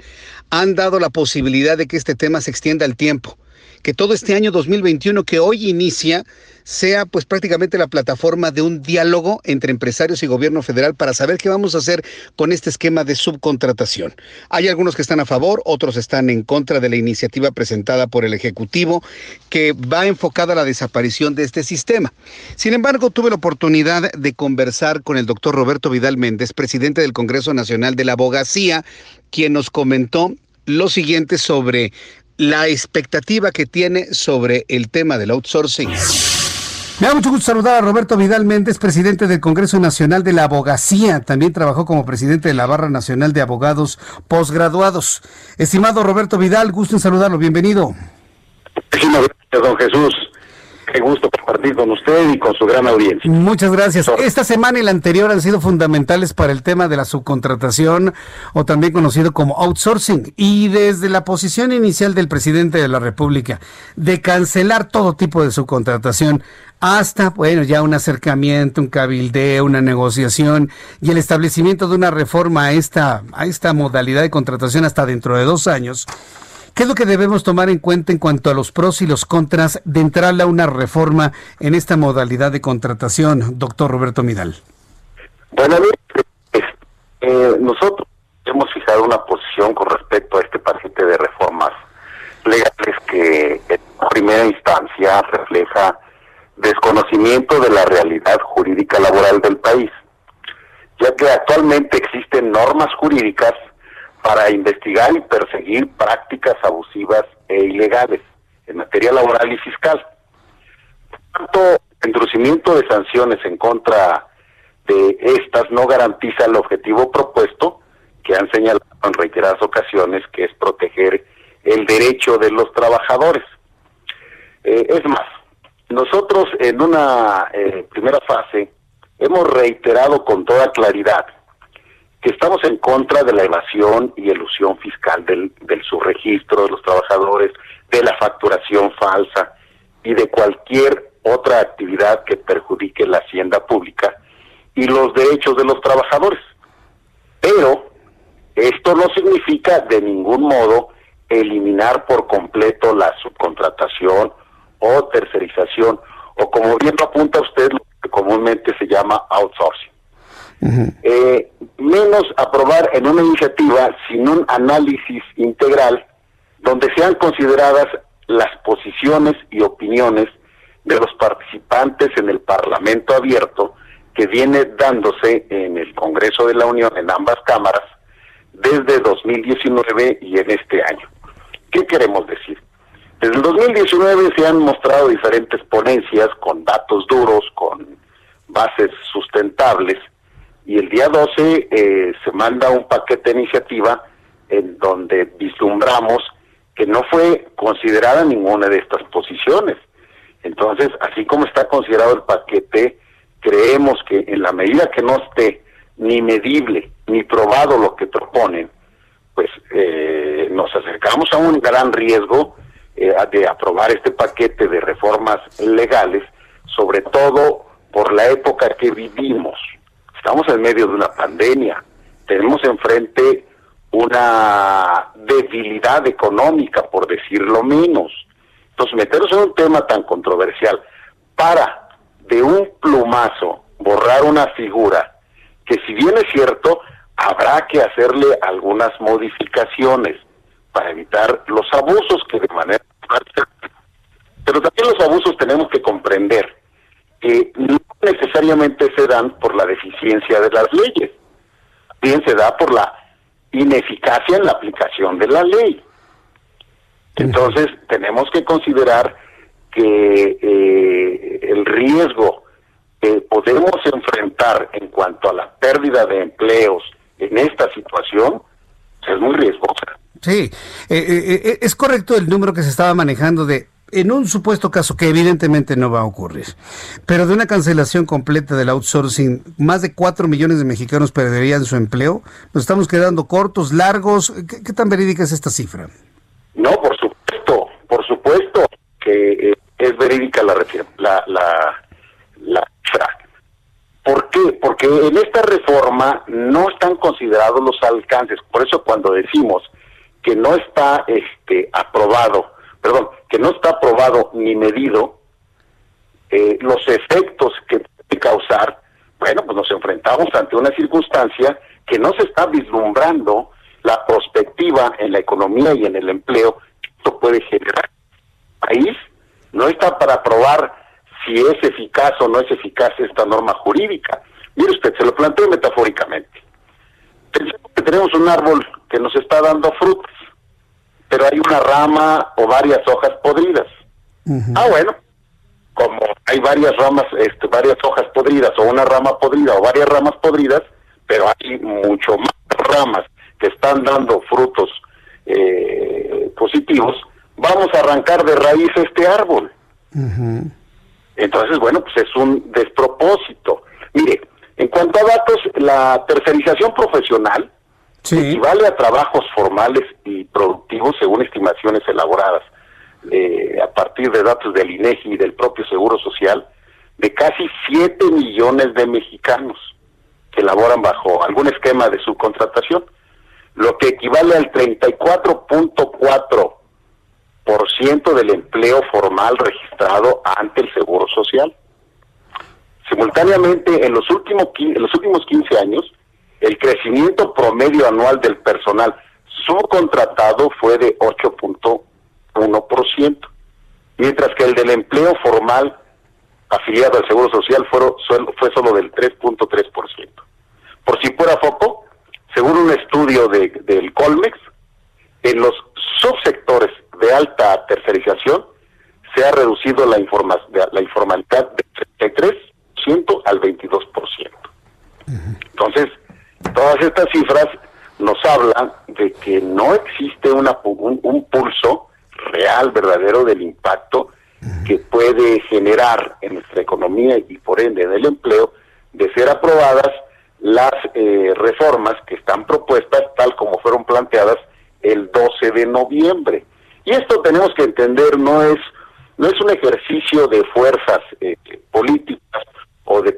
[SPEAKER 1] han dado la posibilidad de que este tema se extienda al tiempo que todo este año 2021 que hoy inicia sea pues prácticamente la plataforma de un diálogo entre empresarios y gobierno federal para saber qué vamos a hacer con este esquema de subcontratación. Hay algunos que están a favor, otros están en contra de la iniciativa presentada por el Ejecutivo que va enfocada a la desaparición de este sistema. Sin embargo, tuve la oportunidad de conversar con el doctor Roberto Vidal Méndez, presidente del Congreso Nacional de la Abogacía, quien nos comentó lo siguiente sobre la expectativa que tiene sobre el tema del outsourcing. Me da mucho gusto saludar a Roberto Vidal Méndez, presidente del Congreso Nacional de la Abogacía. También trabajó como presidente de la Barra Nacional de Abogados Postgraduados. Estimado Roberto Vidal, gusto en saludarlo. Bienvenido.
[SPEAKER 13] Don Jesús. Qué gusto compartir con usted y con su gran audiencia.
[SPEAKER 1] Muchas gracias. Esta semana y la anterior han sido fundamentales para el tema de la subcontratación o también conocido como outsourcing. Y desde la posición inicial del presidente de la República de cancelar todo tipo de subcontratación hasta, bueno, ya un acercamiento, un cabildeo, una negociación y el establecimiento de una reforma a esta, a esta modalidad de contratación hasta dentro de dos años. ¿Qué es lo que debemos tomar en cuenta en cuanto a los pros y los contras de entrarle a una reforma en esta modalidad de contratación, doctor Roberto Midal?
[SPEAKER 13] Bueno, eh, nosotros hemos fijado una posición con respecto a este paquete de reformas legales que en primera instancia refleja desconocimiento de la realidad jurídica laboral del país, ya que actualmente existen normas jurídicas para investigar y perseguir prácticas abusivas e ilegales en materia laboral y fiscal. Por tanto, el introducimiento de sanciones en contra de estas no garantiza el objetivo propuesto que han señalado en reiteradas ocasiones, que es proteger el derecho de los trabajadores. Eh, es más, nosotros en una eh, primera fase hemos reiterado con toda claridad que estamos en contra de la evasión y elusión fiscal del, del subregistro de los trabajadores, de la facturación falsa y de cualquier otra actividad que perjudique la hacienda pública y los derechos de los trabajadores. Pero esto no significa de ningún modo eliminar por completo la subcontratación o tercerización, o como bien lo apunta usted, lo que comúnmente se llama outsourcing eh, menos aprobar en una iniciativa sin un análisis integral donde sean consideradas las posiciones y opiniones de los participantes en el Parlamento abierto que viene dándose en el Congreso de la Unión en ambas cámaras desde 2019 y en este año. ¿Qué queremos decir? Desde el 2019 se han mostrado diferentes ponencias con datos duros, con bases sustentables, y el día 12 eh, se manda un paquete de iniciativa en donde vislumbramos que no fue considerada ninguna de estas posiciones. Entonces, así como está considerado el paquete, creemos que en la medida que no esté ni medible ni probado lo que proponen, pues eh, nos acercamos a un gran riesgo eh, de aprobar este paquete de reformas legales, sobre todo por la época que vivimos. Estamos en medio de una pandemia, tenemos enfrente una debilidad económica, por decirlo menos. Entonces, meternos en un tema tan controversial para de un plumazo borrar una figura que si bien es cierto, habrá que hacerle algunas modificaciones para evitar los abusos que de manera... Pero también los abusos tenemos que comprender que necesariamente se dan por la deficiencia de las leyes, bien se da por la ineficacia en la aplicación de la ley. Entonces tenemos que considerar que eh, el riesgo que podemos enfrentar en cuanto a la pérdida de empleos en esta situación es muy riesgosa.
[SPEAKER 1] Sí, eh, eh, eh, es correcto el número que se estaba manejando de en un supuesto caso que evidentemente no va a ocurrir, pero de una cancelación completa del outsourcing, más de 4 millones de mexicanos perderían su empleo. Nos estamos quedando cortos, largos. ¿Qué, tan verídica es esta cifra?
[SPEAKER 13] No, por supuesto, por supuesto que eh, es verídica la, la, la, la cifra. ¿Por qué? Porque en esta reforma no están considerados los alcances. Por eso cuando decimos que no está este aprobado perdón, que no está aprobado ni medido eh, los efectos que puede causar, bueno, pues nos enfrentamos ante una circunstancia que no se está vislumbrando la perspectiva en la economía y en el empleo que esto puede generar. El país no está para probar si es eficaz o no es eficaz esta norma jurídica. Mire usted, se lo planteo metafóricamente. Pensemos que tenemos un árbol que nos está dando frutos pero hay una rama o varias hojas podridas. Ah, bueno, como hay varias ramas, este, varias hojas podridas o una rama podrida o varias ramas podridas, pero hay mucho más ramas que están dando frutos eh, positivos, vamos a arrancar de raíz este árbol. Entonces, bueno, pues es un despropósito. Mire, en cuanto a datos, la tercerización profesional equivale a trabajos formales y productivos según estimaciones elaboradas eh, a partir de datos del INEGI y del propio Seguro Social de casi 7 millones de mexicanos que laboran bajo algún esquema de subcontratación, lo que equivale al 34.4% del empleo formal registrado ante el Seguro Social. Simultáneamente, en los últimos, en los últimos 15 años, el crecimiento promedio anual del personal subcontratado fue de 8.1%, mientras que el del empleo formal afiliado al Seguro Social fue, fue solo del 3.3%. Por si fuera foco, según un estudio de, del Colmex, en los subsectores de alta tercerización se ha reducido la, informa, la informalidad del 33% al 22%. Entonces, Todas estas cifras nos hablan de que no existe una, un, pulso real, verdadero del impacto que puede generar en nuestra economía y por ende en el empleo de ser aprobadas las eh, reformas que están propuestas tal como fueron planteadas el 12 de noviembre. Y esto tenemos que entender no es no es un ejercicio de fuerzas eh, políticas o de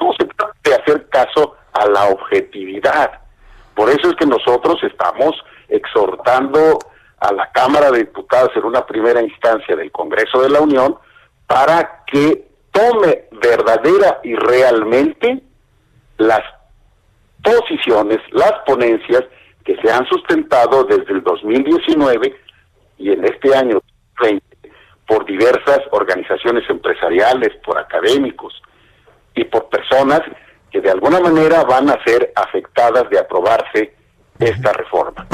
[SPEAKER 13] no se trata de hacer caso a la objetividad. Por eso es que nosotros estamos exhortando a la Cámara de Diputados en una primera instancia del Congreso de la Unión para que tome verdadera y realmente las posiciones, las ponencias que se han sustentado desde el 2019 y en este año 20 por diversas organizaciones empresariales, por académicos y por personas que de alguna manera van a ser afectadas de aprobarse esta reforma.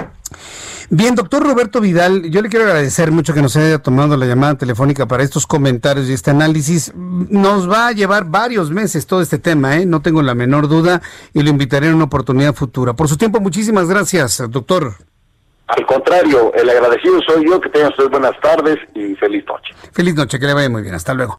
[SPEAKER 1] Bien, doctor Roberto Vidal, yo le quiero agradecer mucho que nos haya tomado la llamada telefónica para estos comentarios y este análisis. Nos va a llevar varios meses todo este tema, ¿eh? no tengo la menor duda, y lo invitaré en una oportunidad futura. Por su tiempo, muchísimas gracias, doctor.
[SPEAKER 13] Al contrario, el agradecido soy yo, que tengan ustedes buenas tardes y feliz noche.
[SPEAKER 1] Feliz noche, que le vaya muy bien, hasta luego.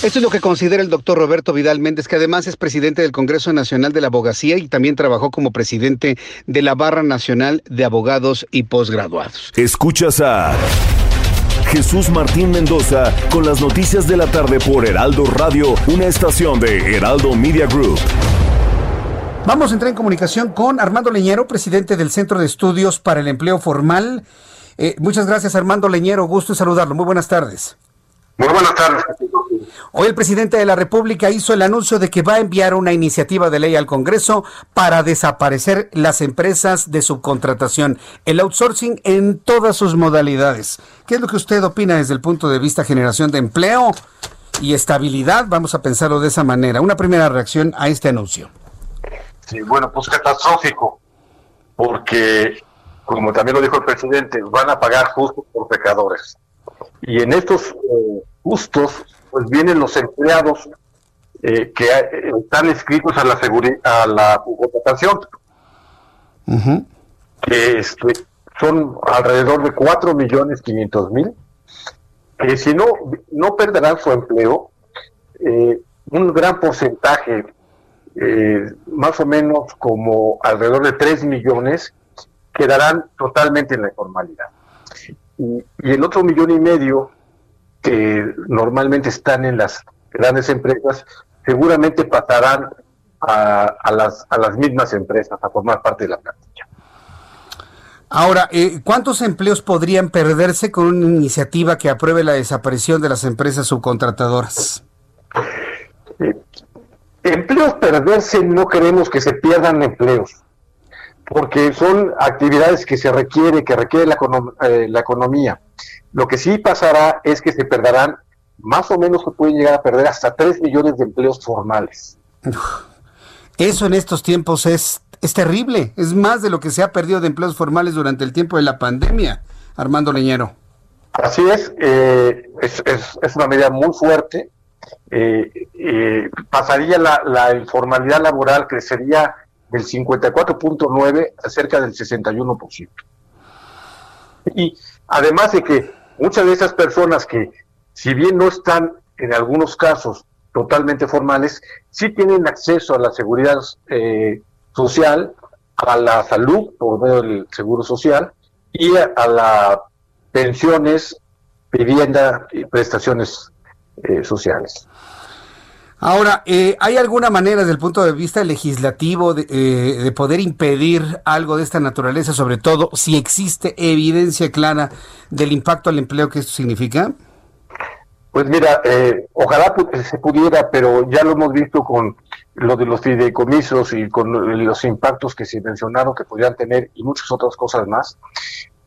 [SPEAKER 1] Esto es lo que considera el doctor Roberto Vidal Méndez, que además es presidente del Congreso Nacional de la Abogacía y también trabajó como presidente de la Barra Nacional de Abogados y Postgraduados.
[SPEAKER 2] Escuchas a Jesús Martín Mendoza con las noticias de la tarde por Heraldo Radio, una estación de Heraldo Media Group.
[SPEAKER 1] Vamos a entrar en comunicación con Armando Leñero, presidente del Centro de Estudios para el Empleo Formal. Eh, muchas gracias, Armando Leñero. Gusto en saludarlo. Muy buenas tardes.
[SPEAKER 14] Muy buenas tardes.
[SPEAKER 1] Hoy el presidente de la República hizo el anuncio de que va a enviar una iniciativa de ley al Congreso para desaparecer las empresas de subcontratación, el outsourcing en todas sus modalidades. ¿Qué es lo que usted opina desde el punto de vista generación de empleo y estabilidad? Vamos a pensarlo de esa manera. Una primera reacción a este anuncio.
[SPEAKER 14] Sí, bueno, pues catastrófico, porque, como también lo dijo el presidente, van a pagar justos por pecadores. Y en estos eh, justos pues vienen los empleados eh, que eh, están inscritos a la a la contratación. que este, son alrededor de 4 millones 500 mil, que si no, no perderán su empleo, eh, un gran porcentaje, más o menos como alrededor de 3 millones, quedarán totalmente en la informalidad. Y, y el otro millón y medio que normalmente están en las grandes empresas, seguramente pasarán a, a, las, a las mismas empresas a formar parte de la plantilla.
[SPEAKER 1] Ahora, eh, ¿cuántos empleos podrían perderse con una iniciativa que apruebe la desaparición de las empresas subcontratadoras?
[SPEAKER 14] Eh, empleos perderse no queremos que se pierdan empleos, porque son actividades que se requiere, que requiere la, eh, la economía. Lo que sí pasará es que se perderán, más o menos se pueden llegar a perder hasta 3 millones de empleos formales.
[SPEAKER 1] Eso en estos tiempos es, es terrible, es más de lo que se ha perdido de empleos formales durante el tiempo de la pandemia, Armando Leñero.
[SPEAKER 14] Así es, eh, es, es, es, una medida muy fuerte. Eh, eh, pasaría la, la, informalidad laboral, crecería del 54.9 a cerca del 61%. Y además de que muchas de esas personas que, si bien no están en algunos casos totalmente formales, sí tienen acceso a la seguridad eh, social, a la salud por medio del seguro social y a, las pensiones, vivienda y prestaciones eh, sociales.
[SPEAKER 1] Ahora, eh, ¿hay alguna manera desde el punto de vista legislativo de, eh, de, poder impedir algo de esta naturaleza, sobre todo si existe evidencia clara del impacto al empleo que esto significa?
[SPEAKER 14] Pues mira, eh, ojalá se pudiera, pero ya lo hemos visto con lo de los fideicomisos y con los impactos que se mencionaron que podrían tener y muchas otras cosas más.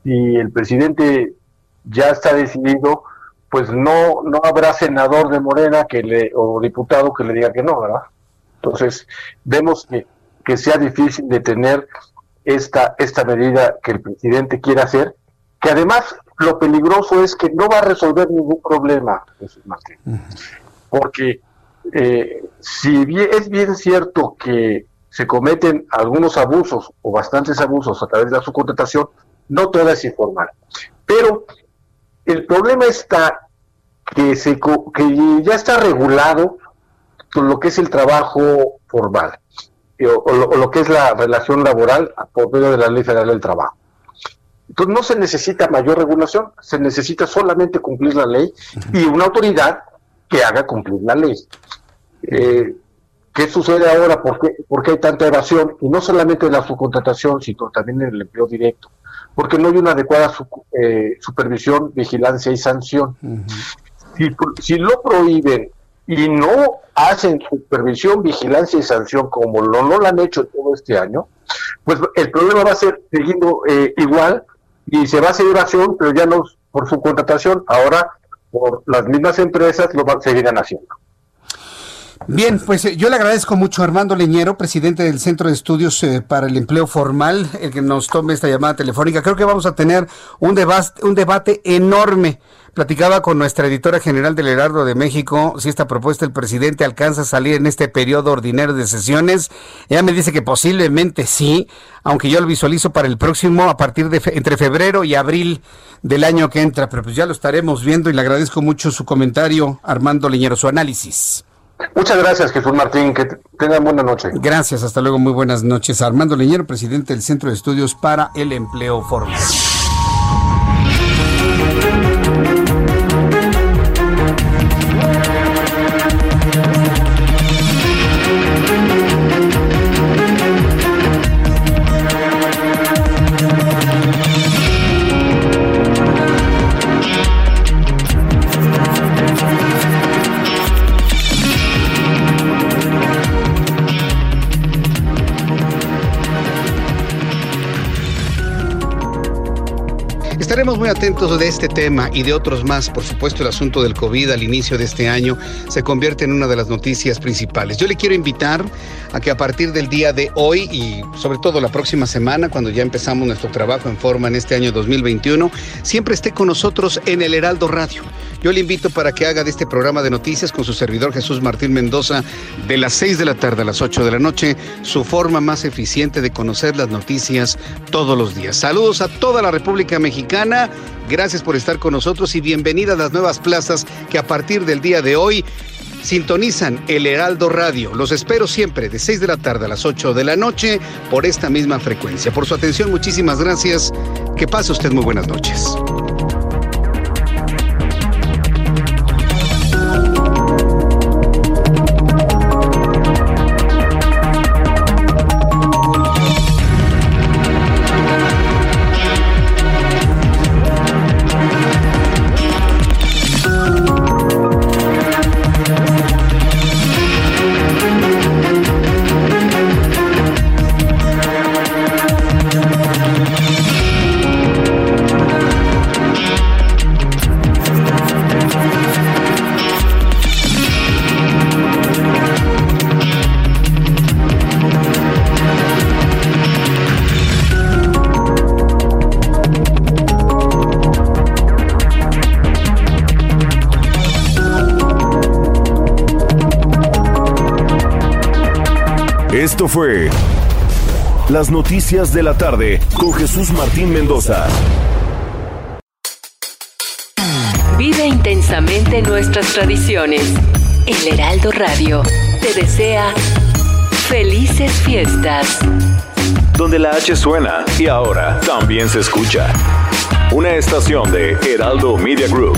[SPEAKER 14] Y el presidente ya está decidido, pues no no habrá senador de Morena que le o diputado que le diga que no, ¿verdad? Entonces vemos que, que sea difícil de tener esta esta medida que el presidente quiere hacer, que además lo peligroso es que no va a resolver ningún problema, Jesús Martín. Porque eh, si bien, es bien cierto que se cometen algunos abusos o bastantes abusos a través de la subcontratación, no toda es informal. Pero el problema está que, se, que ya está regulado lo que es el trabajo formal o, o, o lo que es la relación laboral por medio de la Ley Federal del Trabajo. Entonces no se necesita mayor regulación, se necesita solamente cumplir la ley y una autoridad que haga cumplir la ley. Eh, ¿Qué sucede ahora? ¿Por qué, ¿Por qué hay tanta evasión? Y no solamente en la subcontratación, sino también en el empleo directo. Porque no hay una adecuada su, eh, supervisión, vigilancia y sanción. Uh -huh. si, si lo prohíben y no hacen supervisión, vigilancia y sanción como lo, no lo han hecho todo este año, pues el problema va a ser siguiendo eh, igual y se va a hacer evasión, pero ya no por su contratación, ahora por las mismas empresas lo seguirán haciendo.
[SPEAKER 1] Bien, pues eh, yo le agradezco mucho a Armando Leñero, presidente del Centro de Estudios eh, para el Empleo Formal, el que nos tome esta llamada telefónica. Creo que vamos a tener un, debate, un debate enorme. Platicaba con nuestra editora general del Heraldo de México si esta propuesta del presidente alcanza a salir en este periodo ordinario de sesiones. Ella me dice que posiblemente sí, aunque yo lo visualizo para el próximo a partir de fe, entre febrero y abril del año que entra, pero pues ya lo estaremos viendo y le agradezco mucho su comentario, Armando Leñero, su análisis.
[SPEAKER 14] Muchas gracias, Jesús Martín. Que tengan buena noche.
[SPEAKER 1] Gracias, hasta luego. Muy buenas noches. Armando Leñero, presidente del Centro de Estudios para el Empleo Formal. Estaremos muy atentos de este tema y de otros más. Por supuesto, el asunto del COVID al inicio de este año se convierte en una de las noticias principales. Yo le quiero invitar a que a partir del día de hoy y sobre todo la próxima semana, cuando ya empezamos nuestro trabajo en forma en este año 2021, siempre esté con nosotros en el Heraldo Radio. Yo le invito para que haga de este programa de noticias con su servidor Jesús Martín Mendoza de las 6 de la tarde a las 8 de la noche su forma más eficiente de conocer las noticias todos los días. Saludos a toda la República Mexicana. Gracias por estar con nosotros y bienvenida a las nuevas plazas que a partir del día de hoy sintonizan el Heraldo Radio. Los espero siempre de 6 de la tarde a las 8 de la noche por esta misma frecuencia. Por su atención, muchísimas gracias. Que pase usted muy buenas noches.
[SPEAKER 2] Esto fue Las Noticias de la Tarde con Jesús Martín Mendoza.
[SPEAKER 6] Vive intensamente nuestras tradiciones. El Heraldo Radio te desea felices fiestas.
[SPEAKER 2] Donde la H suena y ahora también se escucha. Una estación de Heraldo Media Group.